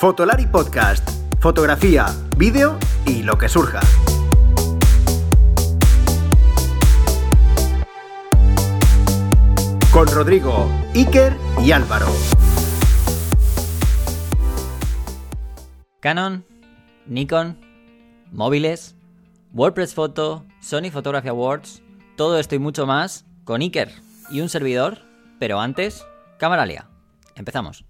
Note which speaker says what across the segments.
Speaker 1: Fotolari Podcast. Fotografía, vídeo y lo que surja. Con Rodrigo, Iker y Álvaro.
Speaker 2: Canon, Nikon, móviles, WordPress Photo, Sony Photography Awards, todo esto y mucho más con Iker y un servidor, pero antes, Camaralia. Empezamos.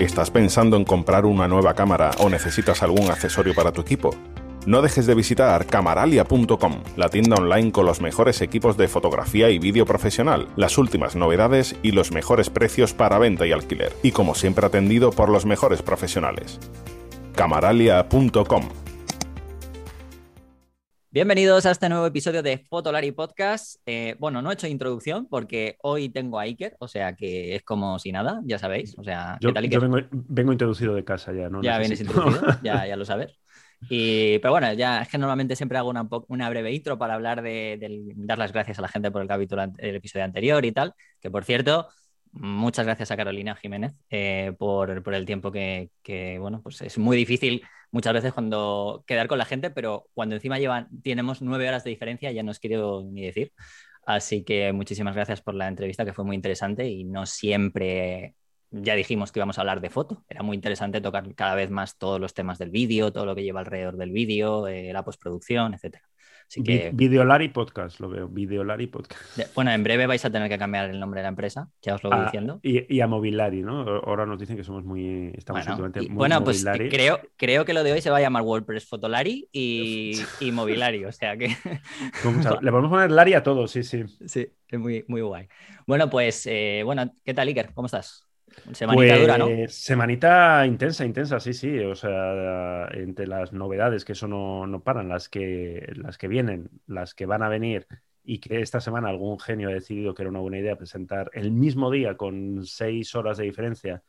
Speaker 3: ¿Estás pensando en comprar una nueva cámara o necesitas algún accesorio para tu equipo? No dejes de visitar camaralia.com, la tienda online con los mejores equipos de fotografía y vídeo profesional, las últimas novedades y los mejores precios para venta y alquiler, y como siempre atendido por los mejores profesionales. camaralia.com
Speaker 2: Bienvenidos a este nuevo episodio de Fotolari Podcast. Eh, bueno, no he hecho introducción porque hoy tengo a Iker, o sea que es como si nada, ya sabéis. O sea,
Speaker 4: Yo,
Speaker 2: ¿qué tal,
Speaker 4: yo
Speaker 2: Iker?
Speaker 4: vengo, vengo introducido de casa ya, ¿no?
Speaker 2: Ya vienes introducido, ya, ya lo sabes. Y, pero bueno, ya es que normalmente siempre hago una, breve intro para hablar de, dar las gracias a la gente por el capítulo, el episodio anterior y tal. Que por cierto, muchas gracias a Carolina Jiménez eh, por, por el tiempo que, que, bueno, pues es muy difícil muchas veces cuando quedar con la gente, pero cuando encima llevan, tenemos nueve horas de diferencia, ya no os quiero ni decir. Así que muchísimas gracias por la entrevista, que fue muy interesante y no siempre ya dijimos que íbamos a hablar de foto. Era muy interesante tocar cada vez más todos los temas del vídeo, todo lo que lleva alrededor del vídeo, eh, la postproducción, etcétera. Así que,
Speaker 4: Videolari Podcast, lo veo. Videolari Podcast.
Speaker 2: de- bueno, en breve vais a tener que cambiar el nombre de la empresa, ya os lo voy
Speaker 4: Ah,
Speaker 2: diciendo.
Speaker 4: y, y a Movilari, ¿no? Ahora nos dicen que somos muy. Estamos
Speaker 2: Bueno, y-
Speaker 4: muy
Speaker 2: bueno, pues creo, creo que lo de hoy se va a llamar WordPress Fotolari y, y Movilari, o sea que
Speaker 4: Le podemos poner Lari a todos, sí, sí.
Speaker 2: sí, es muy, muy guay. Bueno, pues, eh, bueno, ¿qué tal, Iker? ¿Cómo estás? Semanita dura, ¿no?
Speaker 4: Pues, Semanita intensa, intensa, sí, sí. O sea, entre las novedades, que eso no, no paran, las que, las que vienen, las que van a venir, y que esta semana algún genio ha decidido que era una buena idea presentar el mismo día, con seis horas de diferencia,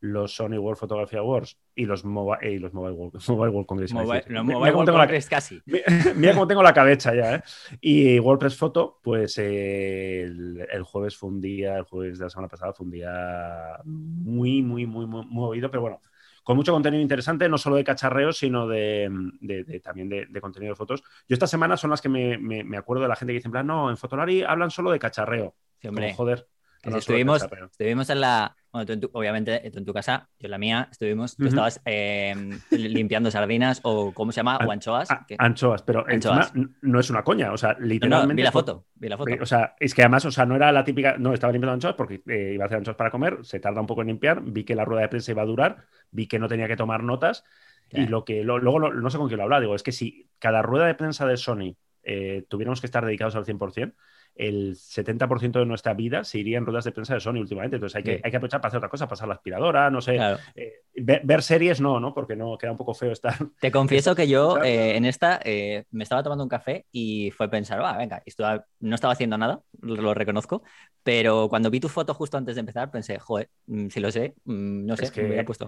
Speaker 4: los Sony World Photography Awards y los, Mobi- eh, y los Mobile World, Mobile World Congress.
Speaker 2: Mobile,
Speaker 4: Mira
Speaker 2: Mobile
Speaker 4: cómo
Speaker 2: World
Speaker 4: tengo la-
Speaker 2: Congress casi.
Speaker 4: Mira, mira cómo tengo la cabeza ya, ¿eh? Y WordPress Photo, pues eh, el, el jueves fue un día, el jueves de la semana pasada fue un día muy, muy, muy, muy movido, pero bueno, con mucho contenido interesante, no solo de cacharreos, sino de, de- de- también de, de contenido de fotos. Yo estas semanas son las que me, me- me acuerdo de la gente que dice, en plan, no, en Fotolari hablan solo de cacharreo.
Speaker 2: Sí, hombre.
Speaker 4: Como, joder.
Speaker 2: Que si estuvimos, estuvimos en la. Bueno, tú en tu- obviamente, tú en tu casa, yo en la mía, estuvimos. Tú estabas eh, limpiando sardinas o, ¿cómo se llama? O
Speaker 4: An-
Speaker 2: anchoas. Que-
Speaker 4: anchoas, pero
Speaker 2: Anchoas.
Speaker 4: encima no es una coña, o sea,
Speaker 2: no, no,
Speaker 4: literalmente...
Speaker 2: vi la foto. Vi la foto.
Speaker 4: O sea, es que además, o sea, no era la típica, no, estaba limpiando anchoas porque eh, iba a hacer anchoas para comer, se tarda un poco en limpiar, vi que la rueda de prensa iba a durar, vi que no tenía que tomar notas y lo que lo- luego lo- no sé con quién lo hablaba, digo, es que si cada rueda de prensa de Sony eh, tuviéramos que estar dedicados al 100%, el 70% de nuestra vida se iría en ruedas de prensa de Sony últimamente, entonces hay que,
Speaker 2: Sí.
Speaker 4: hay que aprovechar para hacer otra cosa, pasar la aspiradora, no sé,
Speaker 2: Claro.
Speaker 4: eh, ver, ver series no, ¿no? Porque no queda un poco feo estar
Speaker 2: Te confieso que yo eh, en esta eh, me estaba tomando un café y fue pensar, va, venga, esto no estaba haciendo nada, lo lo reconozco, pero cuando vi tu foto justo antes de empezar pensé, joder, mm, si lo sé, mm, no sé,
Speaker 4: Es que-
Speaker 2: me hubiera puesto.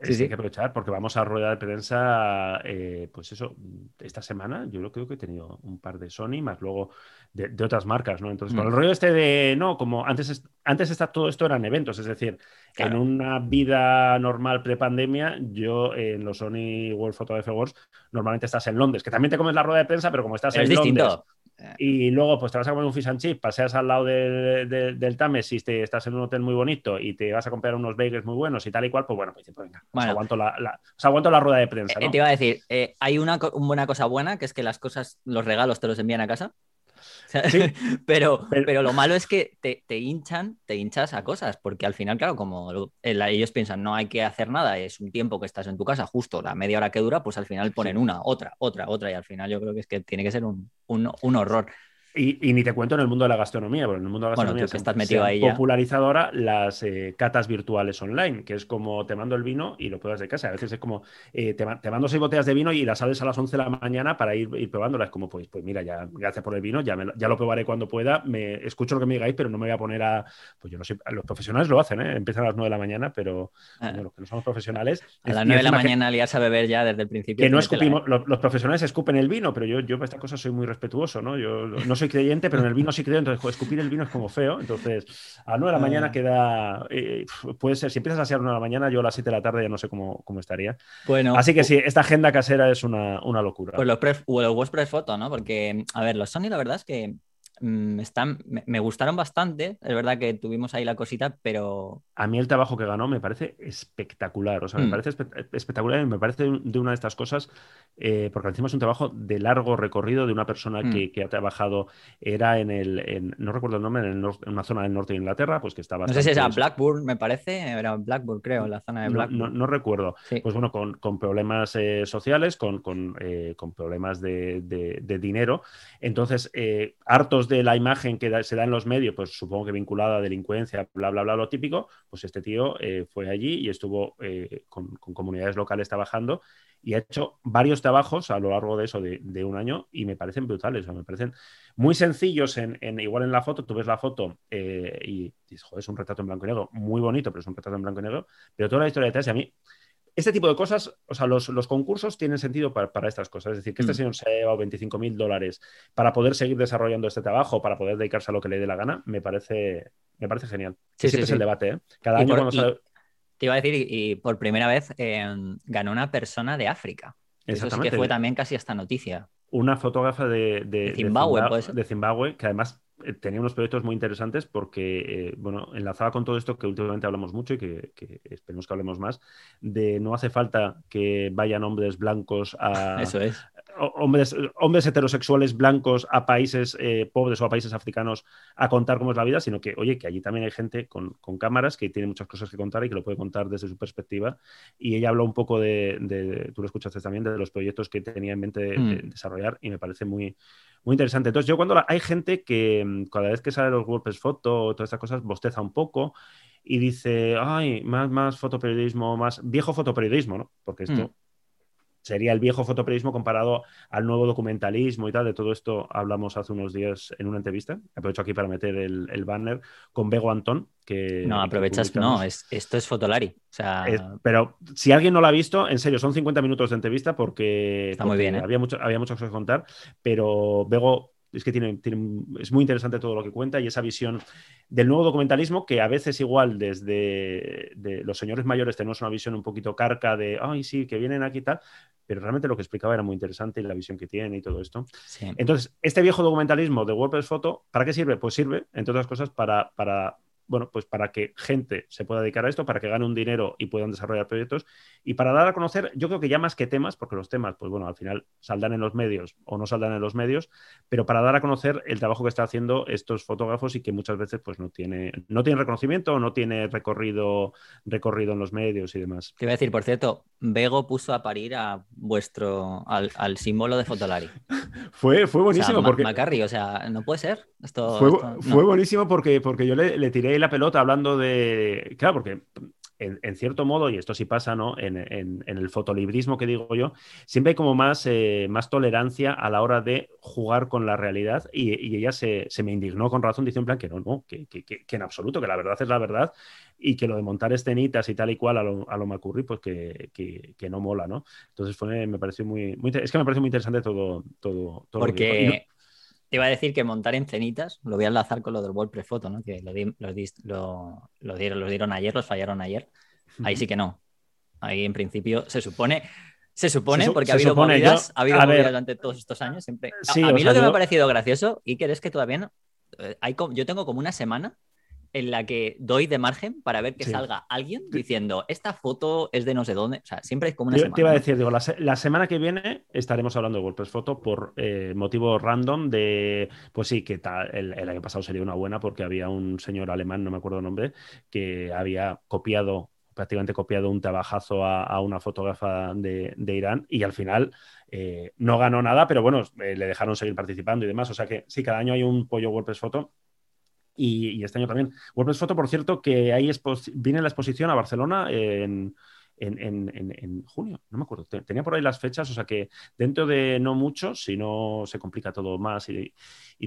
Speaker 4: Es
Speaker 2: Sí,
Speaker 4: que
Speaker 2: sí.
Speaker 4: hay que aprovechar porque vamos a rueda de prensa, eh, pues eso, esta semana yo lo creo que he tenido un par de Sony, más luego de, de otras marcas, ¿no? Entonces, con
Speaker 2: Mm.
Speaker 4: el rollo este de, no, como antes, es- antes está, todo esto eran eventos, es decir,
Speaker 2: Claro.
Speaker 4: en una vida normal pre-pandemia, yo eh, en los Sony World Photography Awards, normalmente estás en Londres, que también te comes la rueda de prensa, pero como estás
Speaker 2: Pero es
Speaker 4: en Londres
Speaker 2: distinto.
Speaker 4: Y luego pues te vas a comer un fish and chip, paseas al lado del, Támesis, te estás en un hotel muy bonito y te vas a comprar unos bagels muy buenos y tal y cual, pues bueno, pues, pues venga, os,
Speaker 2: Bueno.
Speaker 4: aguanto la, la- os aguanto la rueda de prensa,
Speaker 2: Eh,
Speaker 4: ¿no?
Speaker 2: te iba a decir, eh, hay una, una buena cosa buena, que es que las cosas, los regalos te los envían a casa.
Speaker 4: Sí.
Speaker 2: pero,
Speaker 4: Pero-
Speaker 2: pero lo malo es que te, te hinchan, te hinchas a cosas, porque al final, claro, como lo- el- ellos piensan no hay que hacer nada, es un tiempo que estás en tu casa, justo la media hora que dura, pues al final ponen una, otra, otra, otra, y al final yo creo que es que tiene que ser un, un- un horror.
Speaker 4: Y, y ni te cuento en el mundo de la gastronomía, porque en el mundo de la
Speaker 2: Bueno,
Speaker 4: gastronomía
Speaker 2: que
Speaker 4: se-
Speaker 2: estás
Speaker 4: se
Speaker 2: metido
Speaker 4: han
Speaker 2: ahí ya.
Speaker 4: popularizado ahora las eh, catas virtuales online, que es como te mando el vino y lo pruebas de casa. A veces es como eh, te, te mando seis botellas de vino y las sales a las 11 de la mañana para ir, ir probándolas. Como, pues, pues mira, ya gracias por el vino, ya, me ya lo probaré cuando pueda. Me escucho lo que me digáis, pero no me voy a poner a. Pues yo no sé, los profesionales lo hacen, ¿eh? empiezan a las 9 de la mañana, pero
Speaker 2: Ah.
Speaker 4: bueno, los que no somos profesionales.
Speaker 2: A las
Speaker 4: y
Speaker 2: 9 de la mañana liarse a beber ya desde el principio.
Speaker 4: que no escupimos, los, los profesionales escupen el vino, pero yo, yo para estas cosas soy muy respetuoso, ¿no? Yo no soy soy creyente, pero en el vino sí creo, entonces escupir el vino es como feo. Entonces, a las 9 de la mañana ah. queda. Eh, puede ser, si empiezas a ser 9 de la mañana, yo a las 7 de la tarde ya no sé cómo, cómo estaría. Bueno. Así que sí, esta agenda casera es una, una locura.
Speaker 2: Pues los, los WordPress Photo, ¿no? Porque, a ver, los Sony, la verdad es que Mm, están, me, gustaron bastante. Es verdad que tuvimos ahí la cosita, pero.
Speaker 4: A mí el trabajo que ganó me parece espectacular. O sea, me mm. parece espectacular y me parece de una de estas cosas, eh, porque encima es un trabajo de largo recorrido de una persona mm. que, ha trabajado, era en el, no recuerdo el nombre, en, una zona del norte de Inglaterra, pues que estaba.
Speaker 2: No sé si era Blackburn, me parece, era Blackburn, creo, la zona de Blackburn.
Speaker 4: No, recuerdo. Pues bueno, con, problemas eh, sociales, con, eh, con, problemas de, de dinero. Entonces, hartos de la imagen que se da en los medios, pues supongo que vinculada a delincuencia, bla, bla, bla, lo típico, pues este tío eh, fue allí y estuvo eh, con, comunidades locales trabajando y ha hecho varios trabajos a lo largo de eso, de, un año, y me parecen brutales, me parecen muy sencillos en, igual en la foto, tú ves la foto eh, y es un retrato en blanco y negro, muy bonito, pero es un retrato en blanco y negro, pero toda la historia detrás, y a mí este tipo de cosas, o sea, los, concursos tienen sentido para, estas cosas. Es decir, que este mm. señor se ha llevado 25 mil dólares para poder seguir desarrollando este trabajo, para poder dedicarse a lo que le dé la gana, me parece, me parece genial. Sí, siempre es el debate, ¿eh? Cada año cuando sale...
Speaker 2: Te iba a decir, y, por primera vez em, ganó una persona de África. Eso sí que fue también casi esta noticia.
Speaker 4: Una fotógrafa de, de, Zimbabue, de Zimbabue, que además tenía unos proyectos muy interesantes porque, eh, bueno, enlazaba con todo esto que últimamente hablamos mucho y que, esperemos que hablemos más, de no hace falta que vayan hombres blancos a...
Speaker 2: Eso es.
Speaker 4: Hombres, hombres heterosexuales blancos a países eh, pobres o a países africanos a contar cómo es la vida, sino que, oye, que allí también hay gente con, cámaras que tiene muchas cosas que contar y que lo puede contar desde su perspectiva. Y ella habló un poco de, tú lo escuchaste también, de los proyectos que tenía en mente de, mm. desarrollar y me parece muy, muy interesante. Entonces, yo cuando hay gente que mm, cada vez que sale los WordPress foto o todas estas cosas, bosteza un poco y dice, ay, más, más fotoperiodismo, más viejo fotoperiodismo, ¿no? Porque esto mm sería el viejo fotoperiodismo comparado al nuevo documentalismo y tal. De todo esto hablamos hace unos días en una entrevista. Aprovecho aquí para meter el, banner con Bego Antón. Que,
Speaker 2: no, aprovechas, no, es, esto es Fotolari. O sea...
Speaker 4: pero si alguien no lo ha visto, en serio, son 50 minutos de entrevista porque,
Speaker 2: muy bien, ¿eh?
Speaker 4: había, mucho, había muchas cosas que contar, pero Bego es que tiene, es muy interesante todo lo que cuenta y esa visión del nuevo documentalismo que a veces igual desde los señores mayores tenemos una visión un poquito carca de, ay, sí, que vienen aquí y tal, pero realmente lo que explicaba era muy interesante y la visión que tiene y todo esto. Entonces, este viejo documentalismo de WordPress Photo, ¿para qué sirve? Pues sirve, entre otras cosas, para, para bueno, pues para que gente se pueda dedicar a esto, para que gane un dinero y puedan desarrollar proyectos y para dar a conocer, yo creo que ya más que temas, porque los temas, pues bueno, al final saldrán en los medios o no saldrán en los medios, pero para dar a conocer el trabajo que están haciendo estos fotógrafos y que muchas veces pues no tiene, no tiene reconocimiento o no tiene recorrido, recorrido en los medios y demás.
Speaker 2: Te iba a decir, por cierto, Bego puso a parir a vuestro, al, símbolo de Fotolari.
Speaker 4: fue, fue buenísimo. porque...
Speaker 2: Macarri, o sea, no puede ser. Esto,
Speaker 4: fue, buenísimo porque, porque yo le, le tiré la pelota hablando de. Claro, porque en, cierto modo, y esto sí pasa, ¿no? En, el fotolibrismo que digo yo, siempre hay como más, eh, más tolerancia a la hora de jugar con la realidad y, ella se, me indignó con razón, dice en plan que no, no, que, en absoluto, que la verdad es la verdad y que lo de montar escenitas y tal y cual a lo, a lo Macurri, pues que, no mola, ¿no? Entonces fue, me pareció muy, es que me parece muy interesante todo, todo,
Speaker 2: Porque... Te iba a decir que montar en cenitas, lo voy a enlazar con lo del WordPress Photo, ¿no? Que lo, lo, dieron, los dieron ayer, los fallaron ayer. Ahí sí que no. Ahí en principio se supone, se supone, porque ha habido movidas, ha habido movidas durante todos estos años. Siempre. a, mí lo que me ha parecido gracioso, y que es que todavía no. Eh, hay, yo tengo como una semana en la que doy de margen para ver que salga alguien diciendo esta foto es de no sé dónde. O sea, siempre es como una semana.
Speaker 4: Te iba a decir, digo, la, semana que viene estaremos hablando de WordPress Photo por eh, motivo random de, pues sí, que tal, el, año pasado sería una buena porque había un señor alemán, no me acuerdo el nombre, que había copiado prácticamente copiado un trabajazo a, una fotógrafa de, Irán y al final eh, no ganó nada, pero bueno, eh, le dejaron seguir participando y demás. O sea que sí, cada año hay un pollo WordPress Photo y, este año también. WordPress Photo, por cierto, que ahí viene la exposición a Barcelona en, junio, no me acuerdo. Tenía por ahí las fechas, o sea que dentro de no mucho, si no se complica todo más y,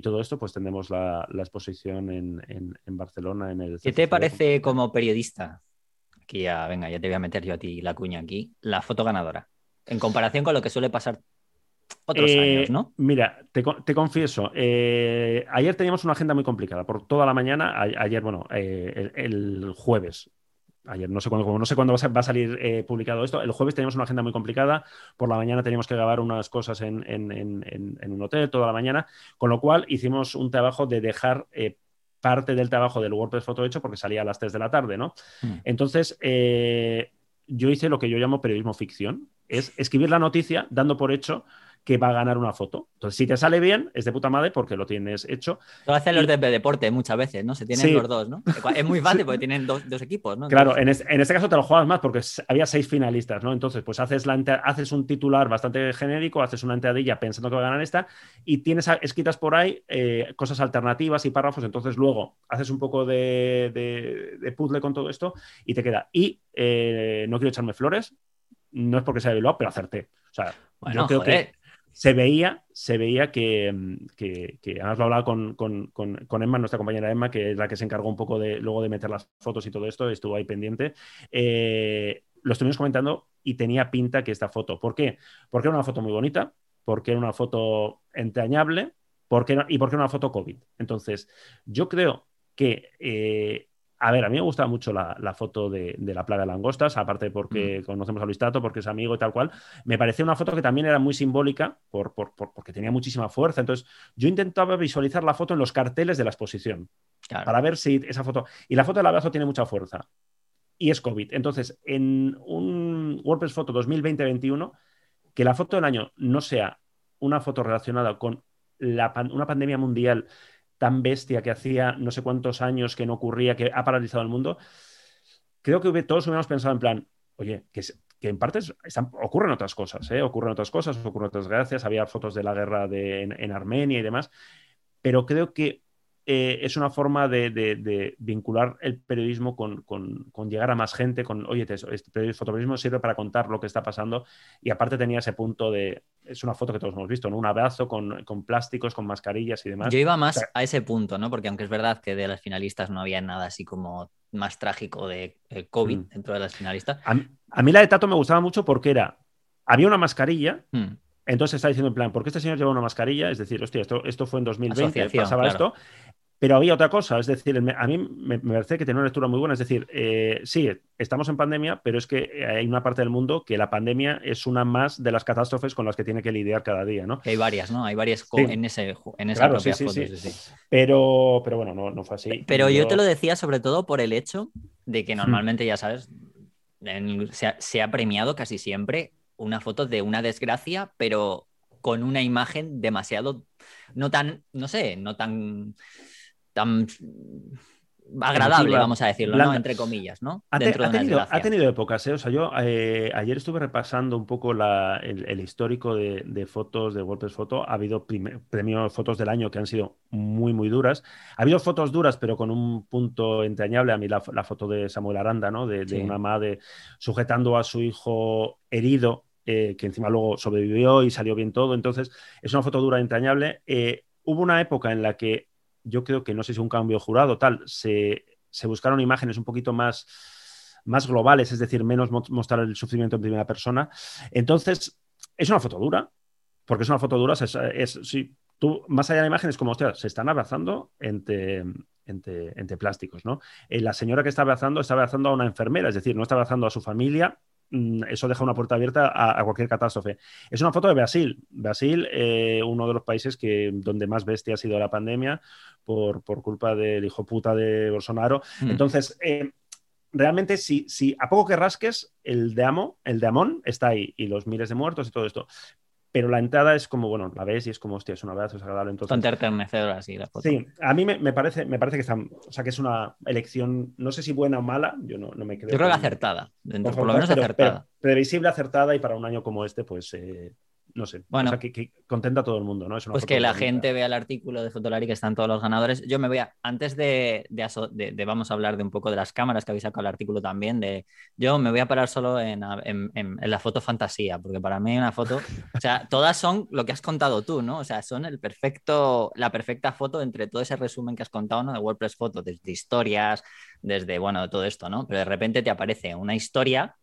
Speaker 4: todo esto, pues tendremos la, exposición en, Barcelona. En el
Speaker 2: ¿Qué te parece como periodista? Aquí ya, venga, ya te voy a meter yo a ti la cuña aquí. La foto ganadora. En comparación con lo que suele pasar otros
Speaker 4: Eh,
Speaker 2: años, ¿no?
Speaker 4: Mira, te, co- te confieso, eh, ayer teníamos una agenda muy complicada por toda la mañana. A- ayer, bueno, eh, el, el jueves. Ayer, no sé cuándo, no sé cuándo va a, salir publicado esto. El jueves teníamos una agenda muy complicada. Por la mañana teníamos que grabar unas cosas en, en- en- en- en un hotel toda la mañana. Con lo cual hicimos un trabajo de dejar parte del trabajo del WordPress Foto hecho porque salía a las 3 de la tarde, ¿no?
Speaker 2: Mm.
Speaker 4: Entonces, yo hice lo que yo llamo periodismo ficción. Es escribir la noticia dando por hecho que va a ganar una foto. Entonces, si te sale bien, es de puta madre porque lo tienes hecho.
Speaker 2: Lo hacen los de deporte muchas veces, ¿no? Se tienen
Speaker 4: Sí.
Speaker 2: los dos, ¿no? Es muy fácil porque tienen dos, dos equipos, ¿no?
Speaker 4: Claro,
Speaker 2: Entonces,
Speaker 4: en, es- en este caso te lo juegas más porque había seis finalistas, ¿no? Entonces, pues haces, la ente- haces un titular bastante genérico, haces una entradilla pensando que va a ganar esta y tienes escritas por ahí eh, cosas alternativas y párrafos. Entonces, luego haces un poco de, de- de puzzle con todo esto y te queda. Y eh, no quiero echarme flores, no es porque sea Bilbao, pero acerté. O sea,
Speaker 2: bueno,
Speaker 4: yo creo
Speaker 2: joder,
Speaker 4: que se veía, se veía que, que, que además lo hablaba con, con, con, Emma, nuestra compañera Emma, que es la que se encargó un poco de luego de meter las fotos y todo esto, estuvo ahí pendiente. Eh, lo estuvimos comentando y tenía pinta que esta foto. ¿Por qué? Porque era una foto muy bonita, porque era una foto entrañable porque y porque era una foto COVID. Entonces, yo creo que eh, a ver, a mí me gusta mucho la, la foto de, de la plaga de langostas, aparte porque conocemos a Luis Tato, porque es amigo y tal cual. Me parecía una foto que también era muy simbólica por, por- por- porque tenía muchísima fuerza. Entonces, yo intentaba visualizar la foto en los carteles de la exposición
Speaker 2: claro.
Speaker 4: para ver si esa foto. Y la foto del abrazo tiene mucha fuerza. Y es COVID. Entonces, en un WordPress Foto 2020-21, que la foto del año no sea una foto relacionada con la pan- una pandemia mundial tan bestia que hacía no sé cuántos años que no ocurría, que ha paralizado el mundo, creo que todos hubiéramos pensado en plan, oye, que, en parte ocurren otras cosas, ¿eh? ocurren otras cosas, ocurren otras gracias, había fotos de la guerra de- en Armenia y demás, pero creo que eh, es una forma de, de- de vincular el periodismo con, con- con llegar a más gente, con, oye, te- este periodismo- fotoperiodismo sirve para contar lo que está pasando y aparte tenía ese punto de, es una foto que todos hemos visto, ¿no? Un abrazo con, con plásticos, con mascarillas y demás.
Speaker 2: Yo iba más
Speaker 4: O sea-
Speaker 2: a ese punto, ¿no? Porque aunque es verdad que de las finalistas no había nada así como más trágico de eh, COVID
Speaker 4: Mm.
Speaker 2: dentro de las finalistas.
Speaker 4: A, mí- a mí la de Tato me gustaba mucho porque era, había una mascarilla,
Speaker 2: Mm.
Speaker 4: Entonces está diciendo en plan, ¿por qué este señor lleva una mascarilla? Es decir, hostia, esto, esto fue en 2020,
Speaker 2: Asociación,
Speaker 4: pasaba
Speaker 2: claro.
Speaker 4: esto. Pero había otra cosa, es decir, a mí me, parece que tiene una lectura muy buena. Es decir, eh, sí, estamos en pandemia, pero es que hay una parte del mundo que la pandemia es una más de las catástrofes con las que tiene que lidiar cada día, ¿no?
Speaker 2: Hay varias, ¿no? Hay varias
Speaker 4: Sí.
Speaker 2: en, ese, en esa
Speaker 4: Claro,
Speaker 2: propia
Speaker 4: sí, sí,
Speaker 2: foto.
Speaker 4: sí.
Speaker 2: sí.
Speaker 4: Pero, pero bueno, no, no fue así.
Speaker 2: Pero yo
Speaker 4: Yo-
Speaker 2: te lo decía sobre todo por el hecho de
Speaker 4: Hmm.
Speaker 2: que normalmente, ya sabes, en- se, ha, se ha premiado casi siempre una foto de una desgracia, pero con una imagen demasiado, no tan, no sé, no tan, tan agradable, vamos a decirlo. ¿no? Entre comillas, ¿no?
Speaker 4: Ha, te-
Speaker 2: Dentro de una
Speaker 4: tenido, ha tenido épocas, ¿eh? O sea, yo eh, ayer estuve repasando un poco la- el, el histórico de, de fotos de WordPress Foto. Ha habido premios fotos del año que han sido muy, muy duras. Ha habido fotos duras, pero con un punto entrañable. A mí la, la foto de Samuel Aranda, ¿no? De, de
Speaker 2: Sí.
Speaker 4: una madre sujetando a su hijo herido, eh, que encima luego sobrevivió y salió bien todo. Entonces, es una foto dura, entrañable. Eh, hubo una época en la que yo creo que no sé si un cambio jurado tal, se, se buscaron imágenes un poquito más, más globales, es decir, menos mo- mostrar el sufrimiento en primera persona. Entonces, es una foto dura, porque es una foto dura, es, es- tú, más allá de la imagen, es como, hostia, se están abrazando entre, entre, entre plásticos, ¿no? Eh, la señora que está abrazando está abrazando a una enfermera, es decir, no está abrazando a su familia, eso deja una puerta abierta a, a cualquier catástrofe. Es una foto de Brasil. Brasil, eh, uno de los países que, donde más bestia ha sido la pandemia por, por culpa del hijo puta de Bolsonaro.
Speaker 2: Mm.
Speaker 4: Entonces, eh, realmente, si, si a poco que rasques, el de Amo, el de Amón está ahí y los miles de muertos y todo esto. Pero la entrada es como, bueno, la ves y es como, hostia, es un abrazo, es agradable. Entonces,
Speaker 2: Bastante enternecedora, así, la foto.
Speaker 4: Sí, a mí me, me parece, me parece que, está, o sea, que es una elección, no sé si buena o mala, yo no, no me creo.
Speaker 2: Yo creo que acertada, dentro, por lo menos
Speaker 4: pero-
Speaker 2: acertada.
Speaker 4: pero previsible, acertada y para un año como este, pues eh, no sé.
Speaker 2: Bueno.
Speaker 4: o sea, que, que contenta a todo el mundo, ¿no? Es una
Speaker 2: Pues que la
Speaker 4: bonita.
Speaker 2: gente vea el artículo de Fotolari que están todos los ganadores. Yo me voy a, antes de, de aso- de- de vamos a hablar de un poco de las cámaras que habéis sacado el artículo también, de, yo me voy a parar solo en, en- en- en la foto fantasía, porque para mí una foto, o sea, todas son lo que has contado tú, ¿no? O sea, son el perfecto, la perfecta foto entre todo ese resumen que has contado, ¿no? De WordPress Foto, desde historias, desde, bueno, todo esto, ¿no? Pero de repente te aparece una historia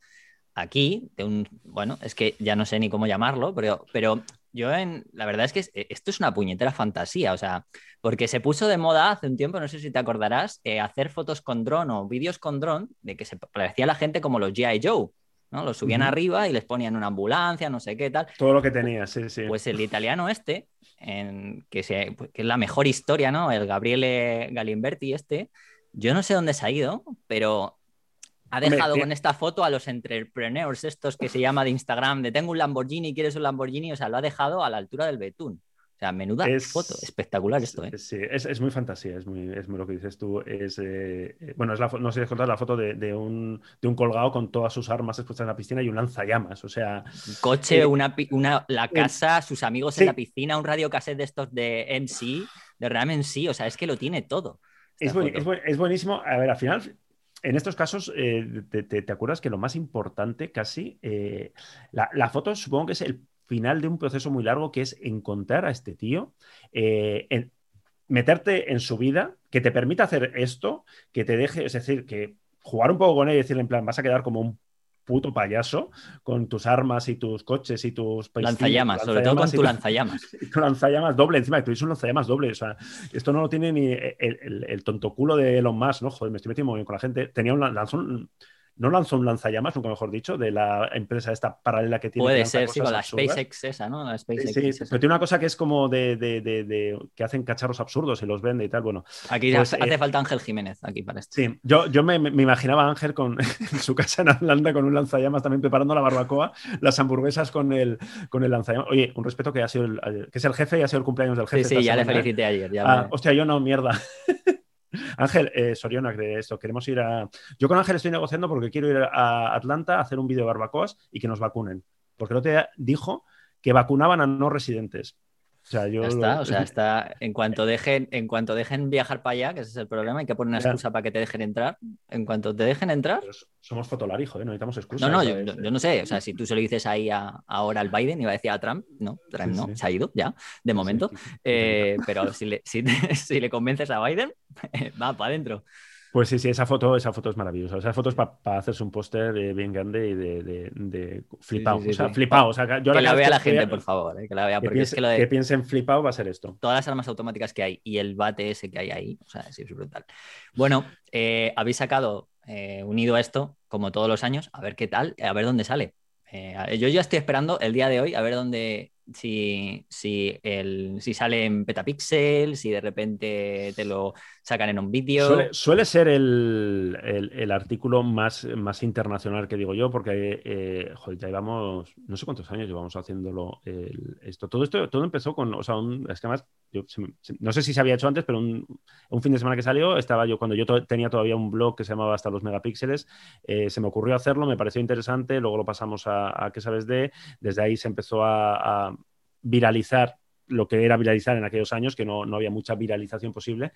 Speaker 2: aquí, de un, bueno, es que ya no sé ni cómo llamarlo, pero, pero yo en, la verdad es que es- esto es una puñetera fantasía, o sea, porque se puso de moda hace un tiempo, no sé si te acordarás, eh, hacer fotos con dron o vídeos con dron de que se parecía a la gente como los G.I. Joe, ¿no? Los subían arriba y les ponían una ambulancia, no sé qué tal.
Speaker 4: Todo lo que tenía, sí, sí.
Speaker 2: Pues el italiano este, en- que, se- que es la mejor historia, ¿no? El Gabriele Galimberti este, yo no sé dónde se ha ido, pero ha
Speaker 4: Hombre,
Speaker 2: dejado
Speaker 4: te-
Speaker 2: con esta foto a los entrepreneurs estos que se llama de Instagram, de tengo un Lamborghini, ¿quieres un Lamborghini? O sea, lo ha dejado a la altura del betún. O sea, menuda
Speaker 4: Es-
Speaker 2: foto, espectacular esto, ¿eh?
Speaker 4: Sí, es, es muy fantasía, es muy, es muy lo que dices tú. Es, eh, eh, bueno, es la, no sé si has contado la foto de, de un, de un colgado con todas sus armas expuestas en la piscina y un lanzallamas. O sea,
Speaker 2: Un coche,
Speaker 4: eh,
Speaker 2: una, una, la casa, sus amigos
Speaker 4: sí.
Speaker 2: en la piscina, un radiocassette de estos de MC, de Ram MC, o sea, es que lo tiene todo.
Speaker 4: es, buen- es buen- es buenísimo. A ver, al final, en estos casos, eh, te, acuerdas que lo más importante casi, eh, la, foto supongo que es el final de un proceso muy largo que es encontrar a este tío, eh, meterte en su vida, que te permita hacer esto, que te deje, es decir, que jugar un poco con él y decirle en plan, vas a quedar como un puto payaso con tus armas y tus coches y tus
Speaker 2: Lanzallamas, sobre todo con
Speaker 4: lanzallamas
Speaker 2: tu lanzallamas.
Speaker 4: y tu lanzallamas doble, encima que tuviste un lanzallamas doble. O sea, esto no lo tiene ni el, el, el tonto culo de Elon Musk, ¿no? Joder, me estoy metiendo muy bien con la gente. Tenía un, lan- lanzó un- no lanzó un lanzallamas, nunca mejor dicho, de la empresa esta paralela que tiene.
Speaker 2: Puede ser, sí, con la
Speaker 4: absurdas.
Speaker 2: SpaceX esa, ¿no? La SpaceX
Speaker 4: sí,
Speaker 2: esa.
Speaker 4: pero tiene una cosa que es como de, de- de- de- que hacen cacharros absurdos y los vende y tal. Bueno,
Speaker 2: Aquí
Speaker 4: Pues,
Speaker 2: hace,
Speaker 4: eh,
Speaker 2: falta Ángel Jiménez aquí para esto.
Speaker 4: sí, yo, yo me, me imaginaba a Ángel con, en su casa en Atlanta con un lanzallamas también preparando la barbacoa, las hamburguesas con el, con el lanzallamas. Oye, un respeto que ha sido el, que es el jefe y ha sido el cumpleaños del jefe.
Speaker 2: Sí, sí, ya le
Speaker 4: ¿eh?
Speaker 2: felicité ayer. ya
Speaker 4: Ah, hostia, yo no, mierda. Ángel, eh, Soriona, de esto, queremos ir a. Yo con Ángel estoy negociando porque quiero ir a Atlanta a hacer un vídeo de barbacoas y que nos vacunen. Porque otro día dijo que vacunaban a no residentes. O sea, yo.
Speaker 2: Ya está,
Speaker 4: lo-
Speaker 2: o sea, está, en cuanto dejen, en cuanto dejen viajar para allá, que ese es el problema, hay que poner una
Speaker 4: Ya.
Speaker 2: excusa para que te dejen entrar. En cuanto te dejen entrar,
Speaker 4: Pero somos fotolari, joder, no necesitamos excusas.
Speaker 2: no, no, yo,
Speaker 4: ¿sabes?
Speaker 2: yo- yo no sé, o sea, si tú se lo dices ahí a- ahora al Biden, iba a decir a Trump, no, Trump
Speaker 4: Sí,
Speaker 2: no,
Speaker 4: sí.
Speaker 2: se ha ido ya, de momento,
Speaker 4: sí, sí.
Speaker 2: Eh, pero si le, si, si le convences a Biden, va para adentro.
Speaker 4: Pues sí, sí, esa foto, esa foto es maravillosa. Esa foto es para hacerse un póster eh, bien grande y de, de- de flipado.
Speaker 2: sí, sí,
Speaker 4: o sea, flipado. O sea, que yo
Speaker 2: que
Speaker 4: la
Speaker 2: vea la gente, por favor, eh, que la vea,
Speaker 4: Que
Speaker 2: porque es que lo de
Speaker 4: que piense en flipado va a ser esto.
Speaker 2: todas las armas automáticas que hay y el bate ese que hay ahí, o sea, es brutal. Bueno, eh, habéis sacado, eh, unido a esto, como todos los años, a ver qué tal, a ver dónde sale. Yo ya estoy esperando el día de hoy a ver dónde, si, si, el, si sale en Petapixel, si de repente te lo sacan en un vídeo.
Speaker 4: Suele, ser el, el- artículo más, más internacional que digo yo, porque eh, joder, ya llevamos, no sé cuántos años llevamos haciéndolo el- esto. Todo esto todo empezó con, o sea, un- es que además, yo no sé si se había hecho antes, pero un, un fin de semana que salió, estaba yo, cuando yo tenía todavía un blog que se llamaba Hasta los megapíxeles, eh, se me ocurrió hacerlo, me pareció interesante, luego lo pasamos a, a ¿Qué sabes de? Desde ahí se empezó a viralizar lo que era viralizar en aquellos años, que no, no había mucha viralización posible.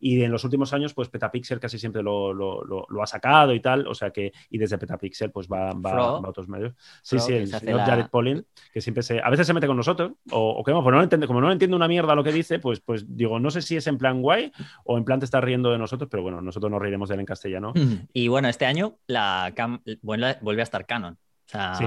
Speaker 4: Y en los últimos años, pues Petapixel casi siempre lo, lo- lo- lo ha sacado y tal. O sea que, y desde Petapixel, pues va, va,
Speaker 2: Fro.
Speaker 4: va a otros medios. Sí,
Speaker 2: Fro,
Speaker 4: sí, el señor
Speaker 2: la-
Speaker 4: Jared Polin, que siempre se. A veces se mete con nosotros, o, o que vamos, pues no lo entiende- como no entiende una mierda lo que dice, pues, pues digo, no sé si es en plan guay o en plan te estás riendo de nosotros, pero bueno, nosotros nos reiremos de él en castellano.
Speaker 2: Y bueno, este año la cam vuelve, vuelve a estar Canon. O sea,
Speaker 4: Sí.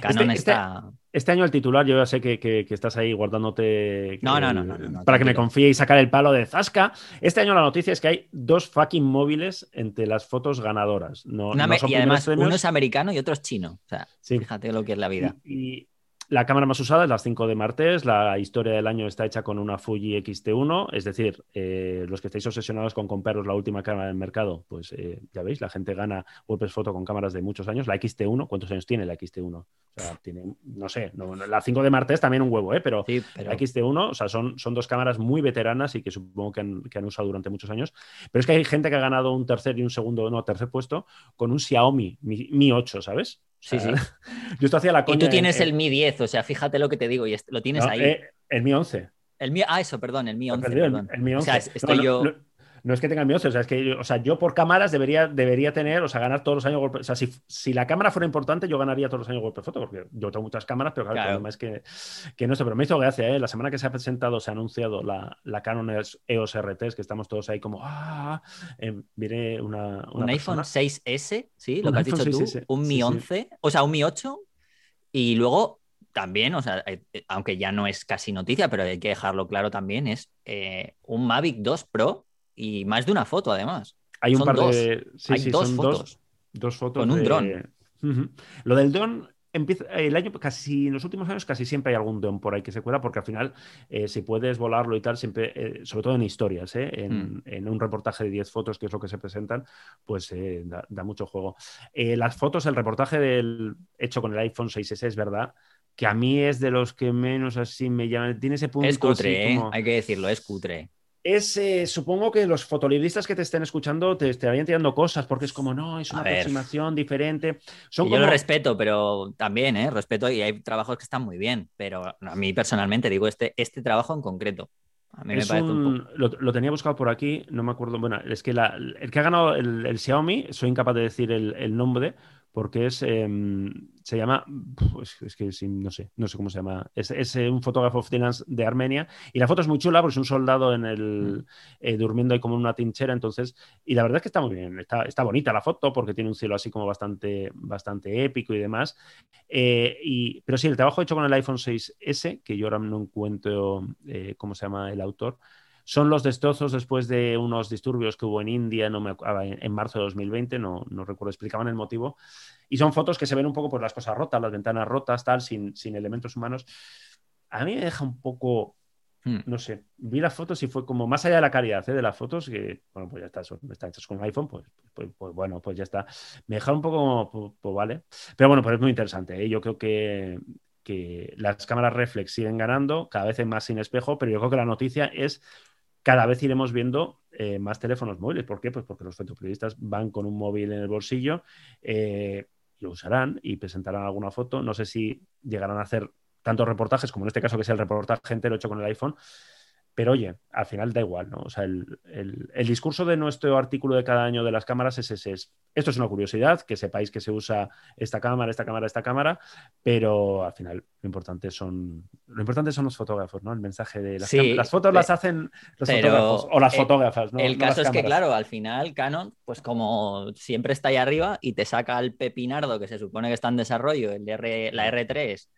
Speaker 2: Canon
Speaker 4: Este- este-
Speaker 2: está.
Speaker 4: Este año el titular, yo ya sé que, que- que estás ahí guardándote.
Speaker 2: No, no, no, no, no, no,
Speaker 4: para que me confíe y sacar el palo de Zasca. Este año la noticia es que hay dos fucking móviles entre las fotos ganadoras. No,
Speaker 2: Una
Speaker 4: son
Speaker 2: y además,
Speaker 4: premios.
Speaker 2: uno es americano y otro es chino. O sea,
Speaker 4: Sí.
Speaker 2: fíjate lo que es la vida.
Speaker 4: Y, y la cámara más usada es las 5 de Martes. La historia del año está hecha con una Fuji X-T1. Es decir, eh, los que estáis obsesionados con compraros la última cámara del mercado, pues eh, ya veis, la gente gana WordPress Photo con cámaras de muchos años. La XT1, ¿cuántos años tiene la XT1? O sea, tiene, no sé, no- no- la 5 de Martes también un huevo, ¿eh? Pero
Speaker 2: Sí, pero
Speaker 4: la XT1, o sea, son, son dos cámaras muy veteranas y que supongo que han, que han usado durante muchos años. Pero es que hay gente que ha ganado un tercer y un segundo, no, tercer puesto con un Xiaomi Mi, Mi 8, ¿sabes? O
Speaker 2: Sí,
Speaker 4: sea, Yo esto hacía la
Speaker 2: Y
Speaker 4: coña
Speaker 2: tú
Speaker 4: en-
Speaker 2: tienes
Speaker 4: en-
Speaker 2: el Mi 10, o sea, fíjate lo que te digo, y lo tienes
Speaker 4: no,
Speaker 2: ahí.
Speaker 4: eh, el Mi 11.
Speaker 2: El Mi, ah, eso, perdón, el Mi 11,
Speaker 4: Perdido, el-
Speaker 2: perdón.
Speaker 4: el Mi
Speaker 2: O
Speaker 4: 11.
Speaker 2: sea, es-
Speaker 4: No,
Speaker 2: estoy
Speaker 4: no,
Speaker 2: yo.
Speaker 4: no, no es que tenga el Mi 11, o sea, es que o sea, yo por cámaras debería, debería tener, o sea, ganar todos los años golpe. O sea, si, si la cámara fuera importante, yo ganaría todos los años golpe foto, porque yo tengo muchas cámaras, pero claro,
Speaker 2: Claro.
Speaker 4: el problema es que, que no sé, pero me hizo gracia, ¿eh? La semana que se ha presentado, se ha anunciado la, la Canon EOS RT, que estamos todos ahí como, ah, eh, viene una, una
Speaker 2: un iPhone
Speaker 4: persona-
Speaker 2: 6S, sí, lo
Speaker 4: Un
Speaker 2: que has dicho tú,
Speaker 4: 6S,
Speaker 2: un
Speaker 4: sí,
Speaker 2: Mi
Speaker 4: sí.
Speaker 2: 11, o sea, un Mi 8, y luego también, o sea, eh, eh, aunque ya no es casi noticia, pero hay que dejarlo claro también, es eh, un Mavic 2 Pro y más de una foto además.
Speaker 4: Hay un
Speaker 2: Son
Speaker 4: par
Speaker 2: dos.
Speaker 4: de. Sí,
Speaker 2: Hay
Speaker 4: sí,
Speaker 2: dos
Speaker 4: son
Speaker 2: fotos.
Speaker 4: Dos, dos fotos.
Speaker 2: Con un
Speaker 4: de-
Speaker 2: dron.
Speaker 4: Lo del dron. Empieza, el año casi en los últimos años casi siempre hay algún dron por ahí que se cuela porque al final eh, si puedes volarlo y tal siempre eh, sobre todo en historias ¿eh? en,
Speaker 2: Mm.
Speaker 4: en un reportaje de 10 fotos que es lo que se presentan pues eh, da, da mucho juego las fotos el reportaje del hecho con el iPhone 6s es verdad que a mí es de los que menos así me llaman tiene ese punto
Speaker 2: Es cutre,
Speaker 4: así
Speaker 2: ¿eh?
Speaker 4: como-
Speaker 2: hay que decirlo, es cutre.
Speaker 4: Es, eh, supongo que los fotolibristas que te estén escuchando te estarían tirando cosas porque es como, no, es una aproximación diferente. Son
Speaker 2: Yo
Speaker 4: como...
Speaker 2: lo respeto, pero también, ¿eh? Respeto y hay trabajos que están muy bien, pero a mí personalmente digo este, este trabajo en concreto. A mí me parece un
Speaker 4: un-
Speaker 2: poco...
Speaker 4: lo, lo tenía buscado por aquí, no me acuerdo. Bueno, es que la- el que ha ganado el, el Xiaomi, soy incapaz de decir el, el nombre, porque es em, se llama, es que sí, no sé, no sé cómo se llama. Es, es, eh, un fotógrafo freelance de Armenia y la foto es muy chula porque es un soldado en el eh, durmiendo ahí como en una trinchera, entonces, y la verdad es que está muy bien, está, está bonita la foto porque tiene un cielo así como bastante, bastante épico y demás. Eh, y, pero sí, el trabajo hecho con el iPhone 6S, que yo ahora no encuentro cómo se llama el autor, son los destrozos después de unos disturbios que hubo en India no me, en marzo de 2020, no, no recuerdo, explicaban el motivo. Y son fotos que se ven un poco por las cosas rotas, las ventanas rotas, tal, sin, sin elementos humanos. A mí me deja un poco,
Speaker 2: Hmm.
Speaker 4: no sé, vi las fotos y fue como más allá de la calidad ¿eh? de las fotos, que bueno, pues ya está, son, están hechas con un iPhone, pues, pues, pues bueno, pues ya está. Me dejaron un poco como, pues, pues vale. Pero bueno, pues es muy interesante. ¿eh? Yo creo que, que las cámaras reflex siguen ganando, cada vez hay más sin espejo, pero yo creo que la noticia es cada vez iremos viendo eh, más teléfonos móviles. ¿Por qué? Pues porque los fotoperiodistas van con un móvil en el bolsillo, eh, lo usarán y presentarán alguna foto. No sé si llegarán a hacer tantos reportajes como en este caso que es el reportaje entero hecho con el iPhone. Pero oye, al final da igual, ¿no? O sea, el, el- el discurso de nuestro artículo de cada año de las cámaras es ese. Es, esto es una curiosidad, que sepáis que se usa esta cámara, esta cámara, esta cámara, pero al final lo importante son, lo importante son los fotógrafos, ¿no? El mensaje de las,
Speaker 2: Sí,
Speaker 4: las fotos las hacen los fotógrafos o las
Speaker 2: eh,
Speaker 4: fotógrafas, ¿no?
Speaker 2: el caso es que, claro, al final Canon, pues como siempre está ahí arriba y te saca el pepinardo que se supone que está en desarrollo, el R, la R3,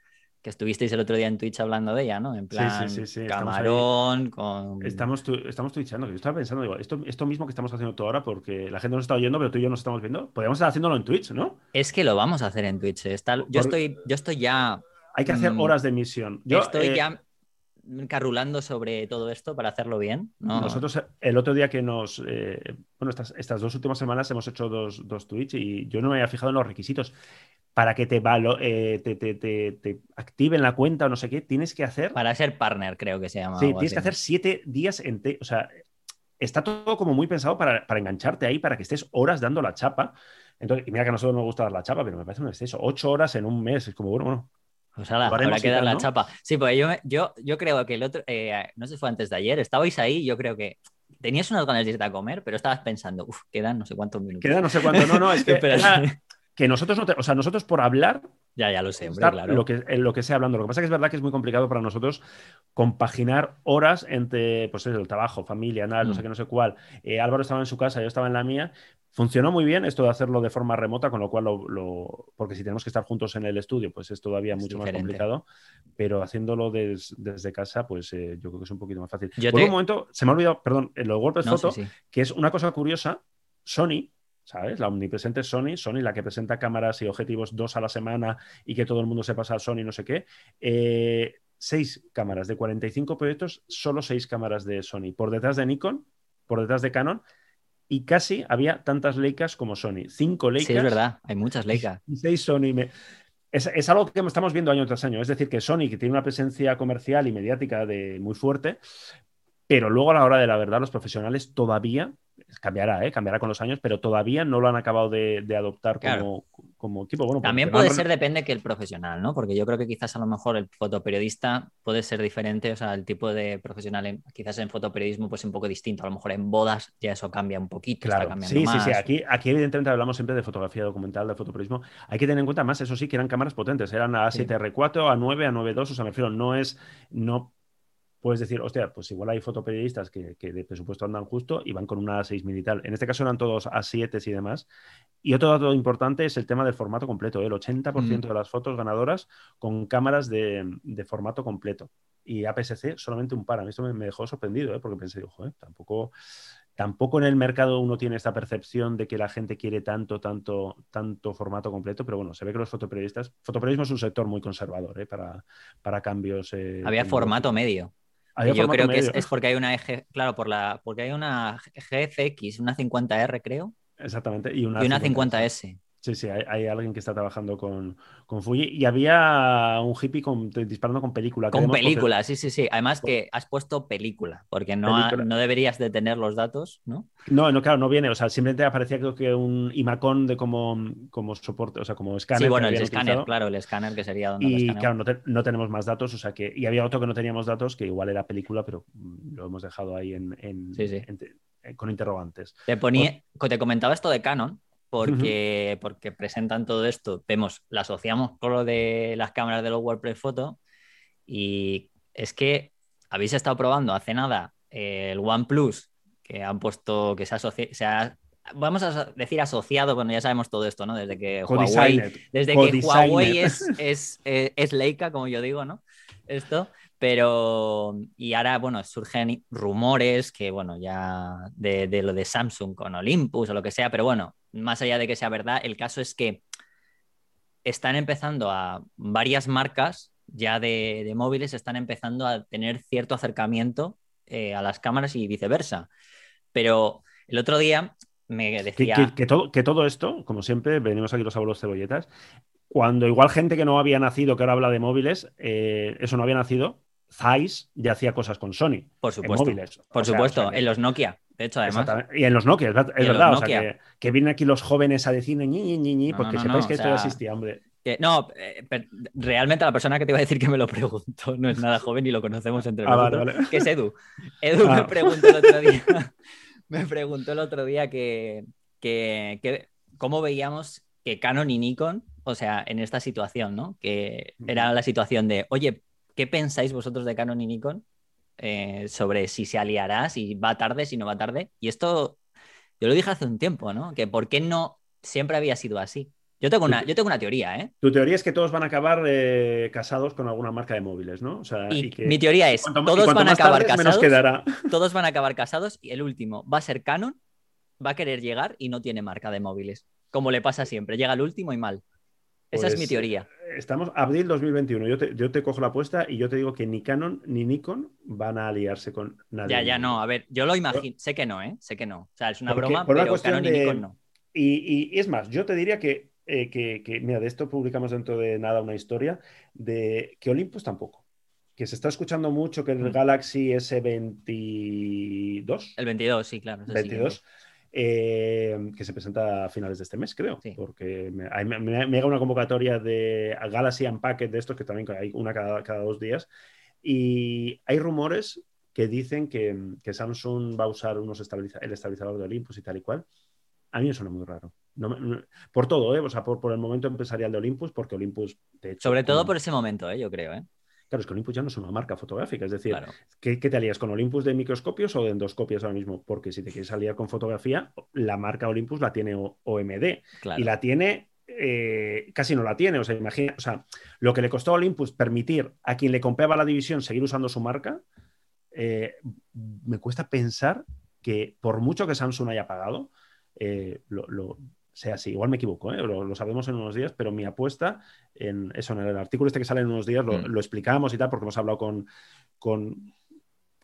Speaker 2: que estuvisteis el otro día en Twitch hablando de ella, ¿no? En plan
Speaker 4: sí, sí, sí, estamos ahí.
Speaker 2: camarón, con...
Speaker 4: Estamos, tu- estamos twitchando, que yo estaba pensando, digo, esto, esto mismo que estamos haciendo tú ahora, porque la gente nos está oyendo, pero tú y yo nos estamos viendo, podríamos estar haciéndolo en Twitch, ¿no?
Speaker 2: Es que lo vamos a hacer en Twitch. eh, está- yo,
Speaker 4: Por-
Speaker 2: estoy, yo estoy ya,
Speaker 4: Hay que hacer
Speaker 2: Mm,
Speaker 4: horas de emisión. Yo,
Speaker 2: estoy
Speaker 4: eh,
Speaker 2: ya carrulando sobre todo esto para hacerlo bien. ¿no?
Speaker 4: Nosotros eh, el otro día que nos... eh, bueno, estas, estas dos últimas semanas hemos hecho dos, dos Twitch y yo no me había fijado en los requisitos. Para que te, valo- eh, te, te- te- te activen la cuenta o no sé qué, tienes que hacer...
Speaker 2: Para ser partner, creo que se llama.
Speaker 4: Sí, tienes que
Speaker 2: así.
Speaker 4: hacer siete días en... O sea, está todo como muy pensado para, para engancharte ahí, para que estés horas dando la chapa. Entonces, y mira que a nosotros nos gusta dar la chapa, pero me parece un exceso. Ocho horas en un mes, es como, bueno, bueno.
Speaker 2: Pues ala, habrá que
Speaker 4: y
Speaker 2: dar
Speaker 4: tal,
Speaker 2: la
Speaker 4: ¿no?
Speaker 2: chapa. Sí, pues yo, yo, yo creo que el otro, eh, no sé si fue antes de ayer, estabais ahí, yo creo que tenías unas ganas de irte a comer, pero estabas pensando, uff, quedan no sé cuántos minutos.
Speaker 4: Queda no sé cuánto. No, no, es que,
Speaker 2: Espera.
Speaker 4: Que nosotros no te- o sea, nosotros por hablar
Speaker 2: Ya, ya lo sé, hombre, claro.
Speaker 4: lo, que, en lo que sea hablando. Lo que pasa es que es verdad que es muy complicado para nosotros compaginar horas entre pues, el trabajo, familia, nada, no
Speaker 2: Mm.
Speaker 4: sé qué, no sé cuál. Eh, Álvaro estaba en su casa, yo estaba en la mía. Funcionó muy bien esto de hacerlo de forma remota, con lo cual, lo, lo- porque si tenemos que estar juntos en el estudio, pues es todavía
Speaker 2: Es
Speaker 4: mucho más complicado. Pero haciéndolo des- desde casa, pues eh, yo creo que es un poquito más fácil.
Speaker 2: Yo
Speaker 4: Por
Speaker 2: te-
Speaker 4: un momento, se me ha olvidado, perdón, en los WordPress
Speaker 2: No, sí, sí.
Speaker 4: que es una cosa curiosa, Sony, ¿sabes? La omnipresente Sony, Sony, la que presenta cámaras y objetivos dos a la semana y que todo el mundo se pasa a Sony, no sé qué. eh, seis cámaras de 45 proyectos, solo seis cámaras de Sony. Por detrás de Nikon, por detrás de Canon, y casi había tantas Leicas como Sony. Cinco Leicas
Speaker 2: Sí, es verdad, hay muchas Leica.
Speaker 4: y seis Sony. Me- Es, es algo que estamos viendo año tras año. Es decir, que Sony, que tiene una presencia comercial y mediática de, muy fuerte, pero luego a la hora de la verdad, los profesionales todavía, cambiará, ¿eh? cambiará con los años, pero todavía no lo han acabado de, de adoptar como,
Speaker 2: Claro.
Speaker 4: como equipo. Bueno,
Speaker 2: También puede ser depende que el profesional, ¿no? Porque yo creo que quizás a lo mejor el fotoperiodista puede ser diferente, o sea, el tipo de profesional, en- quizás en fotoperiodismo pues un poco distinto. A lo mejor en bodas ya eso cambia un poquito, está
Speaker 4: Claro,
Speaker 2: cambiando
Speaker 4: sí,
Speaker 2: más.
Speaker 4: sí, sí. Aquí, aquí evidentemente hablamos siempre de fotografía documental, de fotoperiodismo. Hay que tener en cuenta más, eso sí, que eran cámaras potentes. Eran a
Speaker 2: Sí.
Speaker 4: 7R4, a 9, a 9.2. O sea, me refiero, no es. No puedes decir, hostia, pues igual hay fotoperiodistas que, que de presupuesto andan justo y van con una A6 militar. En este caso eran todos A7 y demás. Y otro dato importante es el tema del formato completo. ¿eh? El 80%
Speaker 2: Mm.
Speaker 4: de las fotos ganadoras con cámaras de, de formato completo. Y APS-C solamente un par. A mí esto me, me dejó sorprendido, ¿eh? porque pensé, ojo, ¿eh? tampoco, tampoco en el mercado uno tiene esta percepción de que la gente quiere tanto, tanto, tanto formato completo. Pero bueno, se ve que los fotoperiodistas. Fotoperiodismo es un sector muy conservador ¿eh? para, para cambios. eh,
Speaker 2: Había formato medio.
Speaker 4: Había
Speaker 2: yo creo que es,
Speaker 4: medio.
Speaker 2: es porque hay una eje, claro, por la, porque hay una GFX, una 50R, creo,
Speaker 4: Exactamente. Y una,
Speaker 2: y una
Speaker 4: 50.
Speaker 2: 50S.
Speaker 4: Sí, sí, hay, hay alguien que está trabajando con, con Fuji. Y había un hippie con- disparando con película.
Speaker 2: Con
Speaker 4: porque-
Speaker 2: película, sí, sí, sí. Además que has puesto película, porque no, ha- no deberías de tener los datos, ¿no?
Speaker 4: No, no, claro, no viene. O sea, simplemente aparecía creo que un imacón de como, como soporte, o sea, como escáner.
Speaker 2: sí, bueno, el escáner,
Speaker 4: utilizado.
Speaker 2: claro, el escáner que sería donde
Speaker 4: Y claro, no, te- no tenemos más datos, o sea que. Y había otro que no teníamos datos, que igual era película, pero mm, lo hemos dejado ahí en, en-
Speaker 2: Sí, sí.
Speaker 4: en- en- con interrogantes.
Speaker 2: Te ponía, te comentaba esto de Canon, porque, porque presentan todo esto. Vemos, la asociamos con lo de las cámaras de los WordPress Photo. Y es que habéis estado probando hace nada eh, el OnePlus, que han puesto, que se ha, asoci- se ha- vamos a decir asociado, bueno, ya sabemos todo esto, ¿no? Desde que Huawei, desde que. Huawei es, es, eh, es Leica, como yo digo, ¿no? Esto, pero y ahora, bueno, surgen rumores que, bueno, ya de, de lo de Samsung con Olympus o lo que sea, pero bueno, más allá de que sea verdad, el caso es que están empezando a varias marcas ya de, de móviles están empezando a tener cierto acercamiento eh, a las cámaras y viceversa. Pero el otro día me decía...
Speaker 4: que- que todo, que todo esto, como siempre, venimos aquí los abuelos cebolletas, cuando igual gente que no había nacido, que ahora habla de móviles, eh, eso no había nacido, Zeiss ya hacía cosas con Sony.
Speaker 2: Por
Speaker 4: en
Speaker 2: supuesto.
Speaker 4: móviles.
Speaker 2: Por
Speaker 4: O sea,
Speaker 2: supuesto,
Speaker 4: o sea que-
Speaker 2: en los Nokia, de hecho, además.
Speaker 4: Y en los Nokia, es, verdad. O sea, que, que vienen aquí los jóvenes a decir ñi, ñi, ñi, ñi,
Speaker 2: No,
Speaker 4: porque
Speaker 2: no,
Speaker 4: sepáis
Speaker 2: no,
Speaker 4: que esto ya
Speaker 2: sea,
Speaker 4: existía, hombre.
Speaker 2: No, eh, realmente la persona que te iba a decir que me lo preguntó no es nada joven y lo conocemos entre
Speaker 4: Ah, vale,
Speaker 2: nosotros,
Speaker 4: vale.
Speaker 2: que es Edu. Edu
Speaker 4: Ah.
Speaker 2: me preguntó el otro día, me preguntó el otro día que, que- que cómo veíamos que Canon y Nikon, o sea, en esta situación, ¿no? Que era la situación de, oye, ¿qué pensáis vosotros de Canon y Nikon? Eh, sobre si se aliará, si va tarde, si no va tarde. Y esto, yo lo dije hace un tiempo, ¿no? Que por qué no siempre había sido así. Yo tengo una, yo tengo una teoría, ¿eh?
Speaker 4: Tu teoría es que todos van a acabar eh, casados con alguna marca de móviles, ¿no? O sea,
Speaker 2: Y,
Speaker 4: y que
Speaker 2: mi teoría es,
Speaker 4: cuanto-
Speaker 2: todos van a acabar casados,
Speaker 4: quedará.
Speaker 2: todos van a acabar casados y el último va a ser Canon, va a querer llegar y no tiene marca de móviles. Como le pasa siempre, llega el último y mal. Esa es
Speaker 4: Pues,
Speaker 2: mi teoría.
Speaker 4: Estamos abril 2021. Yo te, yo te cojo la apuesta y yo te digo que ni Canon ni Nikon van a aliarse con nadie.
Speaker 2: Ya, ya no. A ver, yo lo imagino. Sé que no, ¿eh? Sé que no. O sea, es una
Speaker 4: Porque-
Speaker 2: broma,
Speaker 4: por
Speaker 2: pero Canon y
Speaker 4: de-
Speaker 2: Nikon no.
Speaker 4: Y, y- y es más, yo te diría que, eh, que, que, mira, de esto publicamos dentro de nada una historia de que Olympus tampoco. Que se está escuchando mucho que el
Speaker 2: Mm.
Speaker 4: Galaxy S22,
Speaker 2: El 22, sí, claro. ese sí que-
Speaker 4: 22, eh, que se presenta a finales de este mes, creo.
Speaker 2: Sí.
Speaker 4: Porque me, me- me- me llega una convocatoria de Galaxy Unpacked de estos, que también hay una cada, cada dos días. Y hay rumores que dicen que, que Samsung va a usar unos estabiliza- el estabilizador de Olympus y tal y cual. A mí me suena muy raro. No me- no- por todo, ¿eh? O sea, por, por el momento empresarial de Olympus, porque Olympus, de hecho.
Speaker 2: Sobre todo
Speaker 4: como-
Speaker 2: por ese momento, ¿eh? yo creo. ¿eh?
Speaker 4: Claro, es que Olympus ya no es una marca fotográfica. Es decir,
Speaker 2: Claro.
Speaker 4: ¿qué, qué te alías con Olympus de microscopios o de endoscopios ahora mismo? Porque si te quieres aliar con fotografía, la marca Olympus la tiene O- OMD
Speaker 2: claro.
Speaker 4: y la tiene. eh, casi no la tiene, o sea, imagina, o sea, lo que le costó a Olympus permitir a quien le compraba la división seguir usando su marca, eh, me cuesta pensar que por mucho que Samsung haya pagado, eh, lo, lo- sea así. Igual me equivoco, ¿eh? lo, lo sabemos en unos días, pero mi apuesta en eso, en el artículo este que sale en unos días, lo,
Speaker 2: Mm.
Speaker 4: lo explicamos y tal, porque hemos hablado con, con,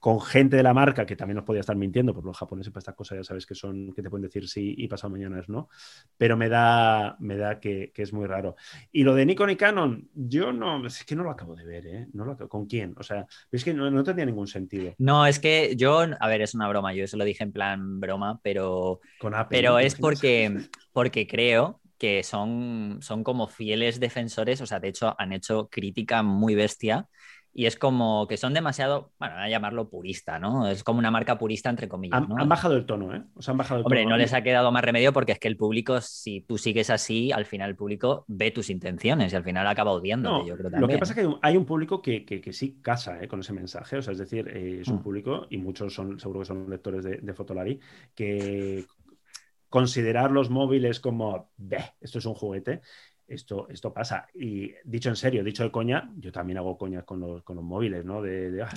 Speaker 4: con gente de la marca que también nos podía estar mintiendo, porque los japoneses para estas cosas ya sabes que son, que te pueden decir sí y pasado mañana es no, pero me da, me da que, que es muy raro. Y lo de Nikon y Canon, yo no, es que no lo acabo de ver, ¿eh? No lo acabo- ¿Con quién? O sea, es que no, no tendría ningún sentido.
Speaker 2: No, es que yo, a ver, es una broma, yo eso lo dije en plan broma, pero
Speaker 4: Con Apple.
Speaker 2: Pero
Speaker 4: ¿no? ¿Te
Speaker 2: es porque, porque creo que son, son como fieles defensores, o sea, de hecho han hecho crítica muy bestia y es como que son demasiado, bueno, a llamarlo purista, ¿no? Es como una marca purista entre comillas,
Speaker 4: Han,
Speaker 2: ¿no?
Speaker 4: han bajado el tono, ¿eh? O sea, han bajado el
Speaker 2: Hombre,
Speaker 4: tono.
Speaker 2: no les ha quedado más remedio porque es que el público, si tú sigues así, al final el público ve tus intenciones y al final acaba odiándote,
Speaker 4: No,
Speaker 2: yo creo
Speaker 4: lo
Speaker 2: también.
Speaker 4: que pasa es que hay un, hay un público que, que- que sí casa ¿eh? con ese mensaje, o sea, es decir, eh, es un
Speaker 2: Mm.
Speaker 4: público, y muchos son, seguro que son lectores de, de Fotolari, que considerar los móviles como, esto es un juguete, esto, esto pasa. Y dicho en serio, dicho de coña, yo también hago coñas con los, con los móviles, ¿no? De,
Speaker 2: ah,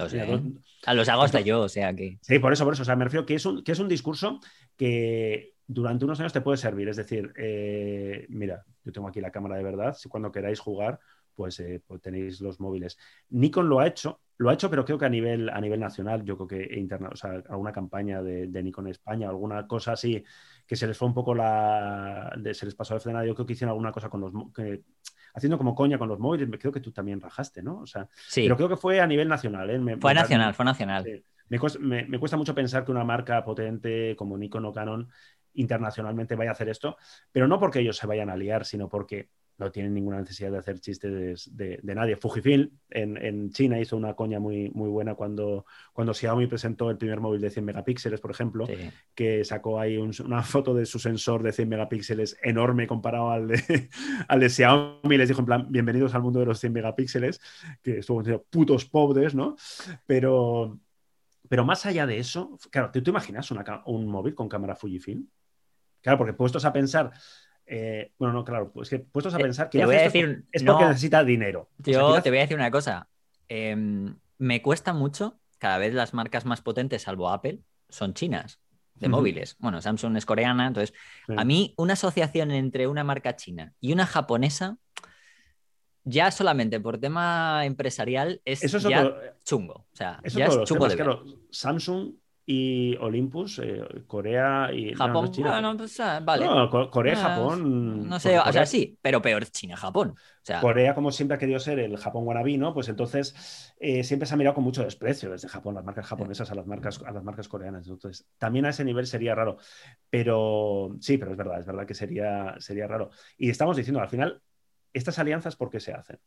Speaker 2: a los hago hasta yo, o sea que.
Speaker 4: Sí, por eso, por eso. O sea, me refiero que es un, que es un discurso que durante unos años te puede servir. Es decir, eh, mira, yo tengo aquí la cámara de verdad. Si cuando queráis jugar, pues, eh, pues, tenéis los móviles. Nikon lo ha hecho, lo ha hecho, pero creo que a nivel, a nivel nacional, yo creo que interna, o sea, alguna campaña de, de Nikon España, alguna cosa así que se les fue un poco la. se les pasó de frenada. Yo creo que hicieron alguna cosa con los. Que, haciendo como coña con los móviles. Creo que tú también rajaste, ¿no? O sea,
Speaker 2: sí.
Speaker 4: Pero creo que fue a nivel nacional. ¿eh?
Speaker 2: fue nacional, fue nacional.
Speaker 4: Me, cuesta, me, cuesta, mucho pensar que una marca potente como Nikon o Canon internacionalmente vaya a hacer esto, pero no porque ellos se vayan a liar, sino porque no tienen ninguna necesidad de hacer chistes de, nadie. Fujifilm en, China hizo una coña muy, muy buena cuando, cuando Xiaomi presentó el primer móvil de 100 megapíxeles, por ejemplo, que sacó ahí una foto de su sensor de 100 megapíxeles enorme comparado al de, al de Xiaomi. Les dijo en plan, bienvenidos al mundo de los 100 megapíxeles, que estuvo diciendo putos pobres, ¿no? Pero, pero más allá de eso, claro, ¿tú te imaginas un móvil con cámara Fujifilm? Claro, porque puestos a pensar eh, bueno, no, claro, pues que puestos a eh, pensar que
Speaker 2: voy a decir,
Speaker 4: es porque necesita dinero.
Speaker 2: Yo te voy a decir una cosa. Em, me cuesta mucho, cada vez las marcas más potentes, salvo Apple, son chinas de móviles. Bueno, Samsung es coreana, entonces a mí una asociación entre una marca china y una japonesa, ya solamente por tema empresarial es, ya chungo. O sea, ya es chungo de
Speaker 4: claro, Samsung y Olympus, eh, Corea y
Speaker 2: Japón. No, pues, ah, vale.
Speaker 4: Corea, Japón.
Speaker 2: No sé, o sea, sí, pero peor China, Japón. O sea...
Speaker 4: Corea, como siempre ha querido ser el Japón wannabe, ¿no? Pues entonces eh, siempre se ha mirado con mucho desprecio desde Japón, las marcas japonesas a las marcas, a las marcas coreanas. Entonces, también a ese nivel sería raro. Pero sí, pero es verdad, es verdad que sería, sería raro. Y estamos diciendo, al final, estas alianzas, ¿por qué se hacen?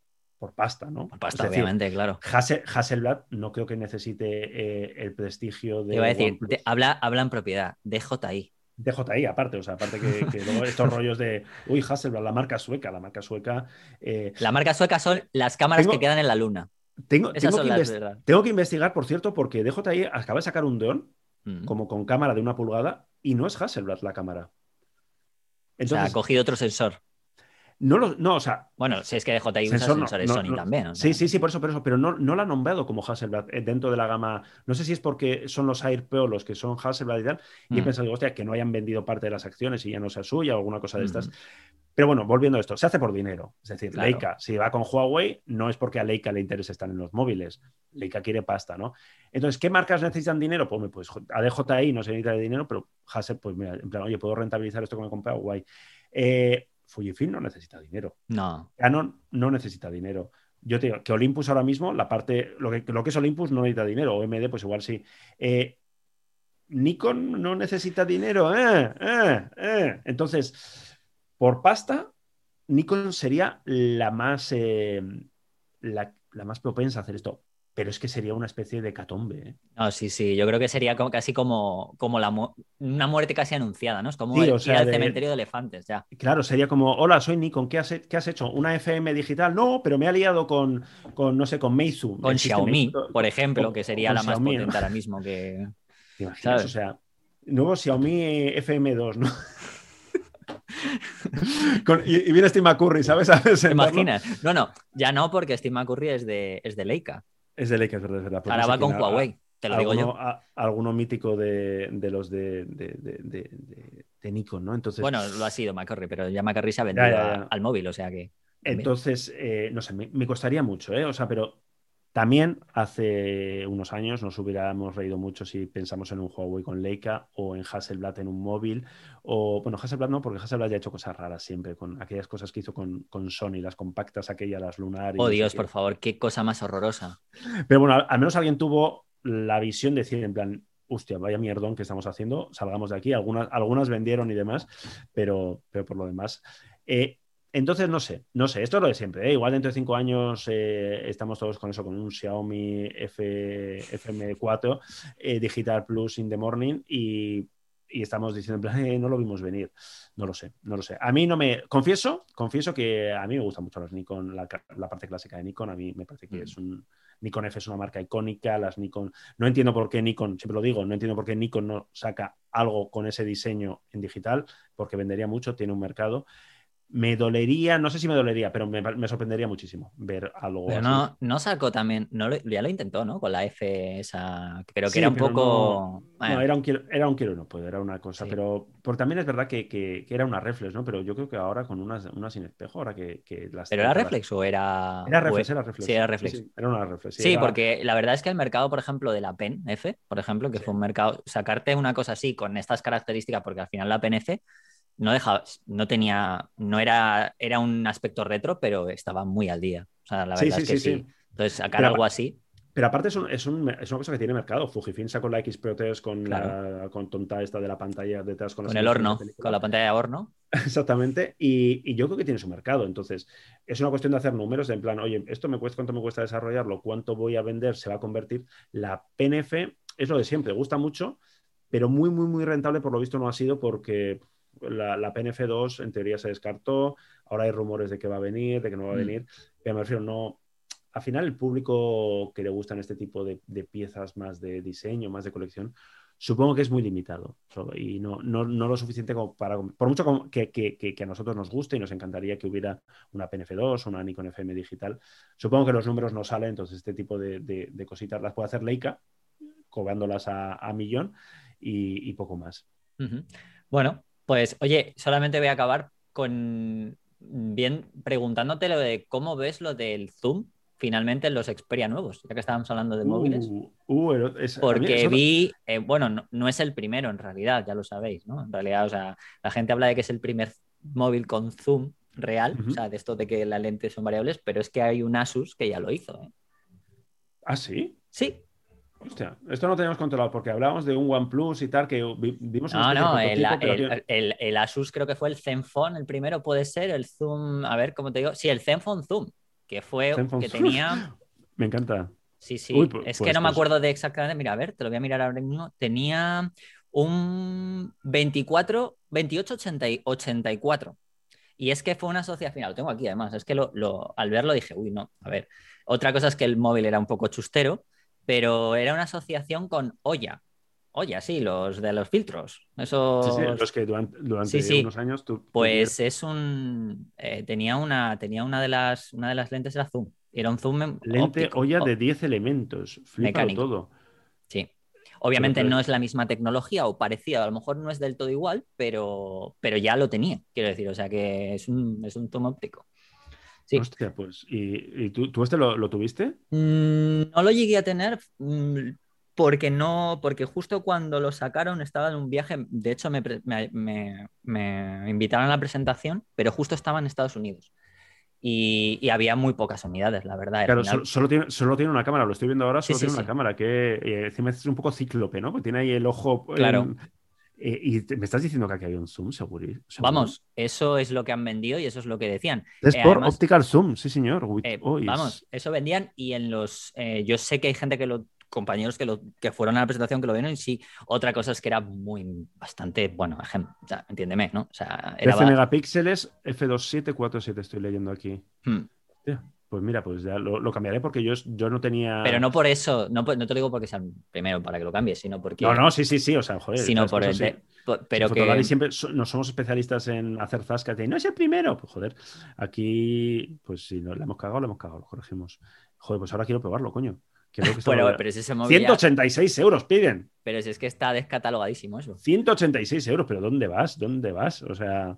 Speaker 4: Por pasta, ¿no?
Speaker 2: Por pasta, obviamente, claro.
Speaker 4: Hasselblad no creo que necesite eh, el prestigio de.
Speaker 2: Te iba a decir, habla, habla en propiedad, DJI.
Speaker 4: DJI, aparte, o sea, aparte que, luego estos rollos de, uy, Hasselblad, la marca sueca, la marca sueca.
Speaker 2: Eh, la marca sueca son las cámaras que quedan en la luna.
Speaker 4: Tengo, tengo, que tengo, que investigar, por cierto, porque DJI acaba de sacar un dron, mm. como con cámara de una pulgada, y no es Hasselblad la cámara.
Speaker 2: Entonces, o sea, ha cogido otro sensor.
Speaker 4: No, lo, no, o sea.
Speaker 2: Bueno, si es que DJI usa sensores Sony también.
Speaker 4: Sí, sí, sí, por eso, por eso. Pero no, no la han nombrado como Hasselblad eh, dentro de la gama. No sé si es porque son los AirPro los que son Hasselblad y tal. Y he mm. pensado, hostia, que no hayan vendido parte de las acciones y ya no sea suya o alguna cosa de estas. Pero bueno, volviendo a esto, se hace por dinero. Es decir, Leica, si va con Huawei, no es porque a Leica le interesa estar en los móviles. Leica quiere pasta, ¿no? Entonces, ¿qué marcas necesitan dinero? Pues, pues a DJI no se necesita de dinero, pero Hasselblad, pues mira, en plan, oye, ¿puedo rentabilizar esto que me he comprado? Guay. Eh, Fujifilm no necesita dinero.
Speaker 2: No.
Speaker 4: Canon no necesita dinero. Yo te digo que Olympus ahora mismo, la parte, lo que, lo que es Olympus no necesita dinero, o MD, pues igual sí. Eh, Nikon no necesita dinero. Eh, eh, Entonces, por pasta, Nikon sería la más, la, la, más propensa a hacer esto pero es que sería una especie de catombe. ¿eh?
Speaker 2: No, sí, sí, yo creo que sería como, casi como, como la una muerte casi anunciada, ¿no? Es como ir al cementerio de elefantes, ya.
Speaker 4: Claro, sería como, hola, soy Nikon, ¿qué has, qué has hecho? ¿Una FM digital? No, pero me ha liado con, con no sé, con Meizu.
Speaker 2: Con Xiaomi, por ejemplo, que sería la más potente ahora mismo que...
Speaker 4: ¿Te imaginas? O sea, nuevo Xiaomi FM2, ¿no? y, viene Steve McCurry, ¿sabes?
Speaker 2: ¿Te imaginas? No, no, ya no, porque Steve McCurry es de, es de Leica.
Speaker 4: Es de es verdad. Verdad
Speaker 2: Ahora va con Huawei, te lo digo yo.
Speaker 4: alguno mítico de, los de, de, Nikon, ¿no? Entonces,
Speaker 2: bueno, lo ha sido McCurry, pero ya McCurry se ha vendido al móvil, o sea que.
Speaker 4: Entonces, eh, no sé, me, costaría mucho, ¿eh? O sea, pero también hace unos años nos hubiéramos reído mucho si pensamos en un Huawei con Leica o en Hasselblad en un móvil. O, bueno, Hasselblad no, porque Hasselblad ya ha hecho cosas raras siempre, con aquellas cosas que hizo con, Sony, las compactas, aquellas, las lunares.
Speaker 2: Oh, Dios, por favor, qué cosa más horrorosa.
Speaker 4: Pero bueno, al, menos alguien tuvo la visión de decir, en plan, hostia, vaya mierdón que estamos haciendo, salgamos de aquí. Algunas, algunas vendieron y demás, pero, pero por lo demás. Eh, entonces, no sé, no sé, esto es lo de siempre. ¿eh? Igual dentro de cinco años eh, estamos todos con eso, con un Xiaomi F, FM4 eh, Digital Plus in the morning y, estamos diciendo, en plan, no lo vimos venir. No lo sé, no lo sé. A mí no me. Confieso, confieso que a mí me gusta mucho los Nikon, la, parte clásica de Nikon. A mí me parece que mm. es un. Nikon F es una marca icónica, las Nikon. No entiendo por qué Nikon, siempre lo digo, no entiendo por qué Nikon no saca algo con ese diseño en digital, porque vendería mucho, tiene un mercado me dolería, no sé si me dolería, pero me, sorprendería muchísimo ver algo
Speaker 2: pero No, no sacó también, no ya lo intentó, ¿no? Con la F esa, pero que era un poco...
Speaker 4: No, era un quiero, era un quiero no puedo, era una cosa, pero por, también es verdad que, era una reflex, ¿no? Pero yo creo que ahora con una, una sin espejo, ahora que, las...
Speaker 2: ¿Pero era reflex o era...?
Speaker 4: Era reflex, era reflex.
Speaker 2: Sí, era reflex.
Speaker 4: era una reflex.
Speaker 2: Sí, porque la verdad es que el mercado, por ejemplo, de la PEN F, por ejemplo, que fue un mercado, sacarte una cosa así con estas características, porque al final la PEN F no dejaba, no tenía, no era, era un aspecto retro, pero estaba muy al día. O sea, la verdad es que sí. Entonces, sacar algo así.
Speaker 4: Pero aparte es, es, una cosa que tiene mercado. Fujifilm sacó la X Pro con la con tonta esta de la pantalla detrás.
Speaker 2: Con, el horno, con la pantalla de horno.
Speaker 4: Exactamente. Y, yo creo que tiene su mercado. Entonces, es una cuestión de hacer números en plan, oye, esto me cuesta, ¿cuánto me cuesta desarrollarlo? ¿Cuánto voy a vender? ¿Se va a convertir? La PNF es lo de siempre, gusta mucho, pero muy, muy, muy rentable por lo visto no ha sido porque la, PNF2 en teoría se descartó, ahora hay rumores de que va a venir, de que no va a mm. venir, pero me refiero, no, al final el público que le gustan este tipo de, piezas más de diseño, más de colección, supongo que es muy limitado y no, no, no, lo suficiente como para, por mucho que, que, que, a nosotros nos guste y nos encantaría que hubiera una PNF2 o una Nikon FM digital, supongo que los números no salen, entonces este tipo de, de, cositas las puede hacer Leica, cobrándolas a, a millón y, poco más.
Speaker 2: Bueno, pues oye, solamente voy a acabar con bien preguntándote lo de cómo ves lo del zoom finalmente en los Xperia nuevos, ya que estábamos hablando de móviles. Uh,
Speaker 4: uh,
Speaker 2: Porque vi, eh, bueno, no, es el primero en realidad, ya lo sabéis, ¿no? En realidad, o sea, la gente habla de que es el primer móvil con zoom real, o sea, de esto de que las lentes son variables, pero es que hay un Asus que ya lo hizo. ¿eh?
Speaker 4: ¿Ah, sí?
Speaker 2: Sí,
Speaker 4: Hostia, esto no teníamos controlado porque hablábamos de un OnePlus y tal que vimos.
Speaker 2: No, no, el, el, Asus creo que fue el Zenfone, el primero puede ser, el Zoom, a ver cómo te digo. Sí, el Zenfone Zoom, que fue que tenía.
Speaker 4: Me encanta.
Speaker 2: Sí, sí. Pues, es que pues, no me pues. acuerdo de exactamente. Mira, a ver, te lo voy a mirar ahora mismo. Tenía un 24, 28, 84. Y es que fue una asociación, lo tengo aquí además, es que lo, al verlo dije, uy, no, a ver. Otra cosa es que el móvil era un poco chustero, pero era una asociación con Olla. Olla, sí, los de los filtros. Eso...
Speaker 4: Sí, sí, los que durante, unos años tú.
Speaker 2: Pues es un. Eh, tenía, una, tenía una de las una de las lentes era zoom. Era un zoom.
Speaker 4: Lente olla de 10 elementos. Mecánico. todo.
Speaker 2: Sí. Obviamente no es la misma tecnología o parecida, a lo mejor no es del todo igual, pero, pero ya lo tenía, quiero decir, o sea que es un, es un zoom óptico.
Speaker 4: Hostia, pues. ¿Y, tú, este lo, tuviste?
Speaker 2: Mm, no lo llegué a tener mm, porque no, porque justo cuando lo sacaron estaba en un viaje, de hecho me, invitaron a la presentación, pero justo estaba en Estados Unidos. Y, había muy pocas unidades, la verdad.
Speaker 4: Claro, solo, tiene, solo, tiene, una cámara, lo estoy viendo ahora, solo tiene una cámara, que eh, encima es un poco cíclope, ¿no? Porque tiene ahí el ojo.
Speaker 2: Claro.
Speaker 4: Eh, y me estás diciendo que aquí hay un zoom, seguro.
Speaker 2: Vamos, eso es lo que han vendido y eso es lo que decían.
Speaker 4: Es eh, por optical zoom, sí, señor.
Speaker 2: Eh, vamos, eso vendían y en los. yo sé que hay gente que lo. compañeros que, lo, que fueron a la presentación que lo vieron y sí. Otra cosa es que era muy. bastante. bueno, o sea, entiéndeme, ¿no? O sea,
Speaker 4: era 13 megapíxeles, F2747 estoy leyendo aquí. Hmm. Pues mira, pues ya lo, cambiaré porque yo, yo no tenía.
Speaker 2: Pero no por eso, no, no te lo digo porque sea primero para que lo cambies, sino porque.
Speaker 4: No, no, sí, sí, sí, o sea, joder.
Speaker 2: Sino por el. pero que.
Speaker 4: siempre no somos especialistas en hacer zascas y no es el primero. Pues joder, aquí, pues si no, le hemos cagado, le hemos cagado, lo corregimos. Joder, pues ahora quiero probarlo, coño.
Speaker 2: bueno, pero es ese móvil
Speaker 4: 186 euros piden.
Speaker 2: Pero si es que está descatalogadísimo eso.
Speaker 4: 186 euros, pero ¿dónde vas? ¿Dónde vas? O sea.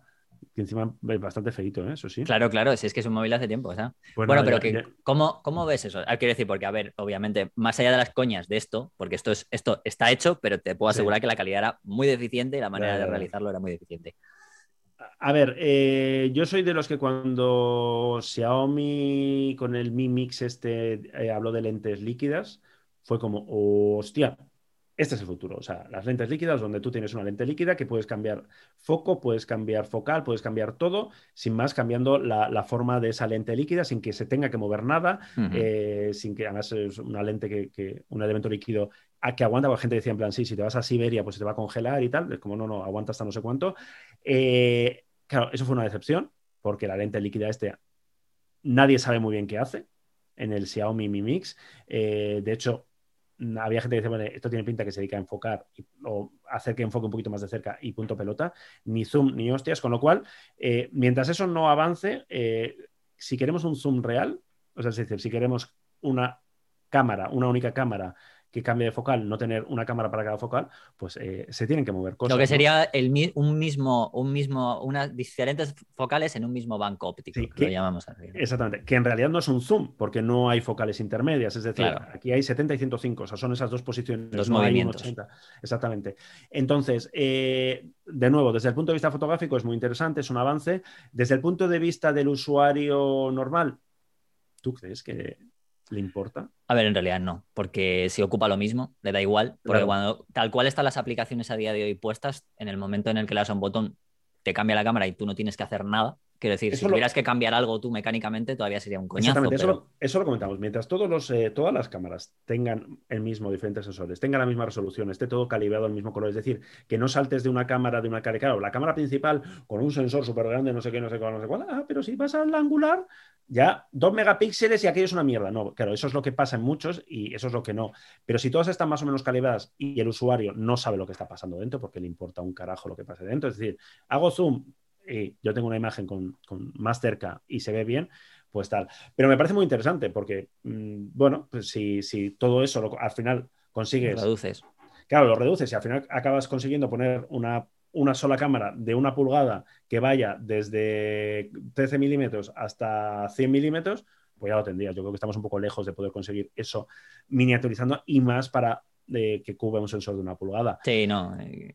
Speaker 4: Que encima es bastante feito, ¿eh? eso sí.
Speaker 2: Claro, claro, si es que es un móvil hace tiempo. Pues bueno, pero que, ¿cómo, ¿cómo, ves eso? Ah, quiero decir, porque, a ver, obviamente, más allá de las coñas de esto, porque esto, es, esto está hecho, pero te puedo asegurar que la calidad era muy deficiente y la manera de realizarlo era muy deficiente.
Speaker 4: A ver, eh, yo soy de los que cuando Xiaomi con el Mi Mix este eh, habló de lentes líquidas, fue como, hostia, este es el futuro. O sea, las lentes líquidas, donde tú tienes una lente líquida que puedes cambiar foco, puedes cambiar focal, puedes cambiar todo, sin más cambiando la, forma de esa lente líquida, sin que se tenga que mover nada, eh, sin que además es una lente que, un elemento líquido a que aguanta, porque la gente decía en plan, sí, si te vas a Siberia, pues se te va a congelar y tal, es como no, no, aguanta hasta no sé cuánto. Eh, claro, eso fue una decepción, porque la lente líquida este nadie sabe muy bien qué hace. en el Xiaomi Mi Mix. Eh, de hecho, había gente que dice, bueno, esto tiene pinta que se dedica a enfocar o hacer que enfoque un poquito más de cerca y punto pelota, ni zoom ni hostias, con lo cual, eh, mientras eso no avance, eh, si queremos un zoom real, o sea, es decir, si queremos una cámara, una única cámara que cambie de focal, no tener una cámara para cada focal, pues eh, se tienen que mover cosas.
Speaker 2: Lo que sería el, un mismo, un mismo, unas diferentes focales en un mismo banco óptico, que, lo llamamos así.
Speaker 4: Exactamente, que en realidad no es un zoom, porque no hay focales intermedias, es decir, aquí hay 70 y 105, o sea, son esas dos posiciones.
Speaker 2: Los movimientos.
Speaker 4: Exactamente. Entonces, eh, de nuevo, desde el punto de vista fotográfico es muy interesante, es un avance. Desde el punto de vista del usuario normal, ¿tú crees que le importa?
Speaker 2: A ver, en realidad no, porque si ocupa lo mismo, le da igual, porque cuando tal cual están las aplicaciones a día de hoy puestas, en el momento en el que le das a un botón, te cambia la cámara y tú no tienes que hacer nada. Quiero decir, si tuvieras que cambiar algo tú mecánicamente, todavía sería un coñazo.
Speaker 4: Exactamente, eso, lo, comentamos. Mientras todos los, eh, todas las cámaras tengan el mismo, diferentes sensores, tengan la misma resolución, esté todo calibrado al mismo color, es decir, que no saltes de una cámara de una cámara, claro, la cámara principal con un sensor súper grande, no sé qué, no sé cuál, no sé cuál, ah, pero si vas al angular, ya dos megapíxeles y aquello es una mierda. No, claro, eso es lo que pasa en muchos y eso es lo que no. Pero si todas están más o menos calibradas y el usuario no sabe lo que está pasando dentro, porque le importa un carajo lo que pase dentro, es decir, hago zoom y yo tengo una imagen con, más cerca y se ve bien, pues tal. Pero me parece muy interesante porque, mm, bueno, pues si, si todo eso al final consigues...
Speaker 2: Lo reduces.
Speaker 4: Claro, lo reduces y al final acabas consiguiendo poner una una sola cámara de una pulgada que vaya desde 13 milímetros hasta 100 milímetros, pues ya lo tendría. Yo creo que estamos un poco lejos de poder conseguir eso miniaturizando y más para eh, que cubra un sensor de una pulgada.
Speaker 2: Sí, no. Eh,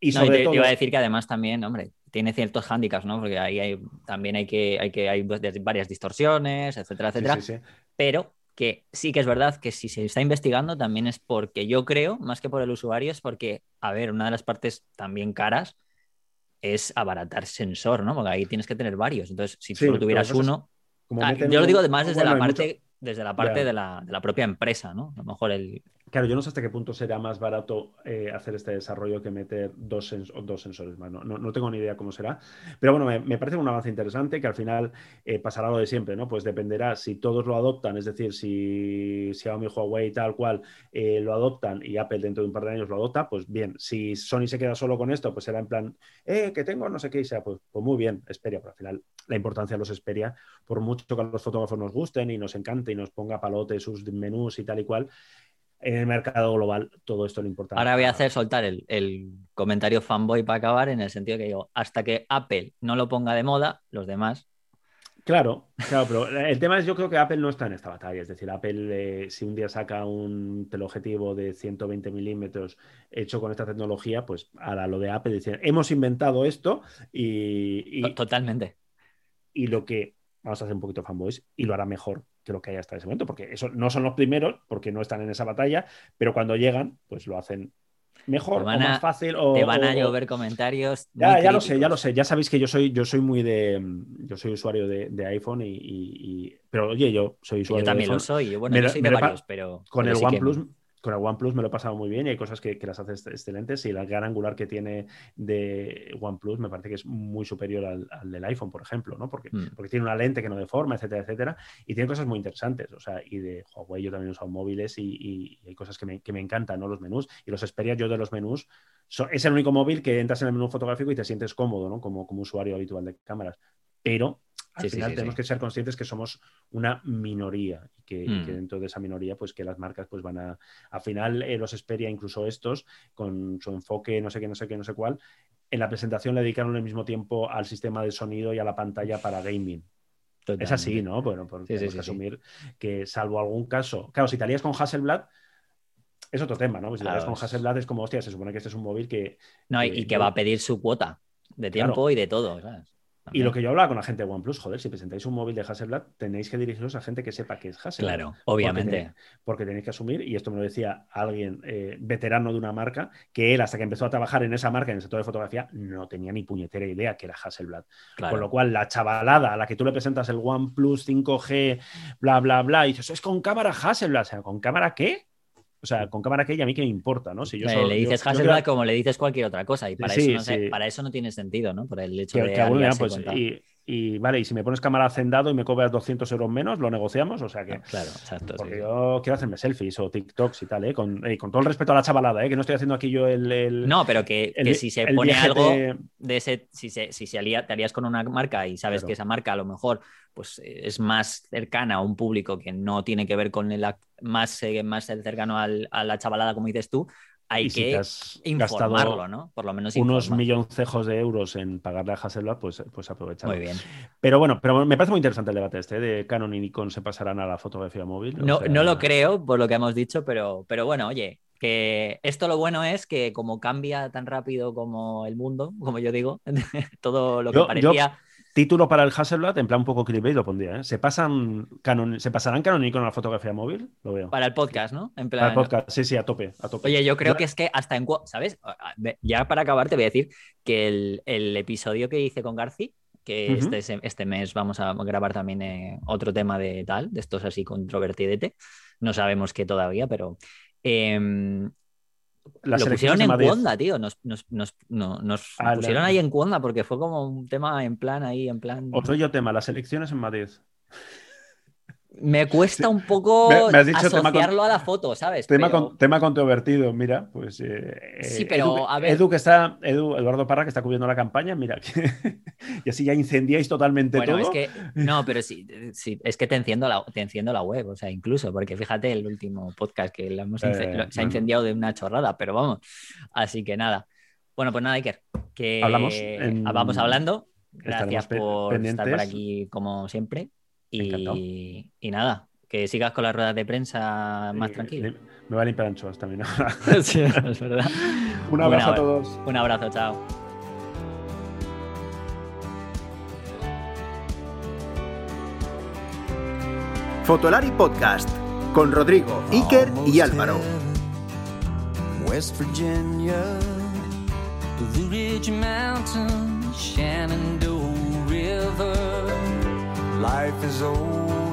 Speaker 2: y sobre todo... te, iba a decir que además también, hombre, tiene ciertos hándicaps, ¿no? Porque ahí hay, también hay que, hay que, hay varias distorsiones, etcétera, etcétera. Pero que sí que es verdad que si se está investigando también es porque yo creo, más que por el usuario, es porque, a ver, una de las partes también caras es abaratar sensor, ¿no? Porque ahí tienes que tener varios. Entonces, si solo tuvieras uno... Ah, yo lo digo además desde la parte, desde la parte de, la, de, la, propia empresa, ¿no? A lo mejor el,
Speaker 4: Claro, yo no sé hasta qué punto será más barato eh, hacer este desarrollo que meter dos, sensores más. No, tengo ni idea cómo será. Pero bueno, me, parece un avance interesante que al final eh, pasará lo de siempre, ¿no? Pues dependerá si todos lo adoptan, es decir, si Xiaomi, Huawei, tal cual, eh, lo adoptan y Apple dentro de un par de años lo adopta, pues bien. Si Sony se queda solo con esto, pues será en plan, eh, que tengo no sé qué, y sea, pues, pues muy bien, Esperia. Pero al final la importancia los Esperia, por mucho que a los fotógrafos nos gusten y nos encante y nos ponga palote sus menús y tal y cual, en el mercado global todo esto lo importa.
Speaker 2: Ahora voy a hacer soltar el, comentario fanboy para acabar en el sentido que digo, hasta que Apple no lo ponga de moda, los demás.
Speaker 4: Claro, claro, pero el tema es yo creo que Apple no está en esta batalla. Es decir, Apple eh, si un día saca un teleobjetivo de 120 milímetros hecho con esta tecnología, pues ahora lo de Apple dice, hemos inventado esto y...
Speaker 2: Totalmente.
Speaker 4: Y lo que vamos a hacer un poquito fanboys y lo hará mejor que lo que hay hasta ese momento, porque eso no son los primeros, porque no están en esa batalla, pero cuando llegan, pues lo hacen mejor o más fácil. O,
Speaker 2: te van a llover comentarios.
Speaker 4: Ya, ya lo sé, ya lo sé. Ya sabéis que yo soy, yo soy muy de. Yo soy usuario de, iPhone y, Pero oye, yo soy usuario
Speaker 2: yo también
Speaker 4: lo
Speaker 2: soy. Bueno, yo soy de varios, pero.
Speaker 4: Con el OnePlus con el OnePlus me lo he pasado muy bien y hay cosas que, las hace excelentes y la gran angular que tiene de OnePlus me parece que es muy superior al, del iPhone, por ejemplo, ¿no? Porque, mm. porque tiene una lente que no deforma, etcétera, etcétera, y tiene cosas muy interesantes, o sea, y de Huawei yo también he usado móviles y, hay cosas que me, que me, encantan, ¿no? Los menús y los Xperia yo de los menús, es el único móvil que entras en el menú fotográfico y te sientes cómodo, ¿no? Como, como usuario habitual de cámaras, pero al final tenemos que ser conscientes que somos una minoría y que, mm. dentro de esa minoría, pues que las marcas pues van a, al final eh, los Xperia, incluso estos, con su enfoque no sé qué, no sé qué, no sé cuál, en la presentación le dedicaron el mismo tiempo al sistema de sonido y a la pantalla para gaming. Es así, ¿no? Bueno, porque tenemos que asumir que salvo algún caso, claro, si te alías con Hasselblad, es otro tema, ¿no? Pues si te alías con Hasselblad es como, hostia, se supone que este es un móvil que...
Speaker 2: No, y, que, va a pedir su cuota de tiempo y de todo, ¿sabes?
Speaker 4: Y lo que yo hablaba con la gente de OnePlus, joder, si presentáis un móvil de Hasselblad, tenéis que dirigiros a gente que sepa que es Hasselblad.
Speaker 2: Claro, obviamente.
Speaker 4: Porque, tenéis que asumir, y esto me lo decía alguien eh, veterano de una marca, que él, hasta que empezó a trabajar en esa marca, en el sector de fotografía, no tenía ni puñetera idea que era Hasselblad. Con lo cual, la chavalada a la que tú le presentas el OnePlus 5G, bla, bla, bla, y dices, es con cámara Hasselblad. O sea, ¿con cámara qué? O sea, con cámara que a mí que me importa, ¿no?
Speaker 2: Si yo le dices Hasselblad como le dices cualquier otra cosa y para, eso no para eso no tiene sentido, ¿no? Por el hecho de...
Speaker 4: pues, y vale, y si me pones cámara hacendado y me cobras 200 euros menos, lo negociamos, o sea que...
Speaker 2: Claro, exacto.
Speaker 4: Porque
Speaker 2: sí.
Speaker 4: yo quiero hacerme selfies o TikToks y tal, ¿eh? Con, eh, con todo el respeto a la chavalada, ¿eh? Que no estoy haciendo aquí yo el... el-
Speaker 2: No, pero que,
Speaker 4: el-
Speaker 2: que si se pone algo
Speaker 4: de-
Speaker 2: de ese, si, se, si se alía- te alías con una marca y sabes
Speaker 4: Claro.
Speaker 2: que esa marca a lo mejor pues, es más cercana a un público que no tiene que ver con el más, eh, más cercano al- a la chavalada, como dices tú, hay
Speaker 4: si
Speaker 2: que informarlo, ¿no? Por lo menos
Speaker 4: unos milloncejos de euros en pagarle a Hasselblad, pues, pues aprovechalo.
Speaker 2: Muy bien.
Speaker 4: Pero bueno, pero me parece muy interesante el debate este, de Canon y Nikon se pasarán a la fotografía móvil.
Speaker 2: No,
Speaker 4: sea,
Speaker 2: no lo creo por lo que hemos dicho, pero, pero bueno, oye, que esto lo bueno es que como cambia tan rápido como el mundo, como yo digo, todo lo que
Speaker 4: Yo- yo-
Speaker 2: parecía...
Speaker 4: Título para el Hasselblad, en plan un poco clickbait, lo pondría. ¿eh? ¿Se, pasan Canon, ¿Se pasarán Nikon a la fotografía móvil? Lo veo.
Speaker 2: Para el podcast, ¿no? En
Speaker 4: Para el
Speaker 2: plan,
Speaker 4: podcast, sí, sí, a tope. A tope.
Speaker 2: Oye, yo creo que es que hasta en... ¿Sabes? Ya para acabar te voy a decir que el, el episodio que hice con Garci, que este, este mes vamos a grabar también eh, otro tema de tal, de estos así controvertidete, no sabemos qué todavía, pero... em,
Speaker 4: Las
Speaker 2: lo pusieron en. Cuonda, tío. Nos, nos, nos, no- nos
Speaker 4: la-
Speaker 2: pusieron ahí en Cuonda porque fue como un tema en plan ahí, en plan...
Speaker 4: Yo tema, las elecciones en Madrid.
Speaker 2: Me cuesta un poco
Speaker 4: Me- me has dicho tema con-
Speaker 2: asociarlo a la foto, ¿sabes?
Speaker 4: Tema,
Speaker 2: Pero-
Speaker 4: con- tema controvertido, mira, pues. eh,
Speaker 2: Sí,
Speaker 4: eh,
Speaker 2: pero,
Speaker 4: Edu,
Speaker 2: a ver.
Speaker 4: Edu que está, Edu, Eduardo Parra que está cubriendo la campaña, mira, que- y así ya incendiáis totalmente
Speaker 2: Bueno,
Speaker 4: todo.
Speaker 2: es que no, pero sí, sí, es que te enciendo la, te enciendo la web, o sea, incluso, porque fíjate el último podcast que lo hemos
Speaker 4: Eh,
Speaker 2: lo- se ha incendiado de una chorrada, pero vamos. Así que nada. Bueno, pues nada, Iker, que
Speaker 4: Hablamos en-
Speaker 2: vamos hablando. Gracias por estar por aquí como siempre. Y, y nada, que sigas con las ruedas de prensa más
Speaker 4: Eh,
Speaker 2: tranquilo.
Speaker 4: Me va a limpiar anchoas también.
Speaker 2: sí, es verdad.
Speaker 4: Un abrazo a
Speaker 2: abra-
Speaker 4: todos.
Speaker 2: Un abrazo, chao.
Speaker 1: Fotolari Podcast con Rodrigo, Iker y Álvaro.
Speaker 5: West Virginia, Blue Ridge Mountains, Shenandoah River. Life is older,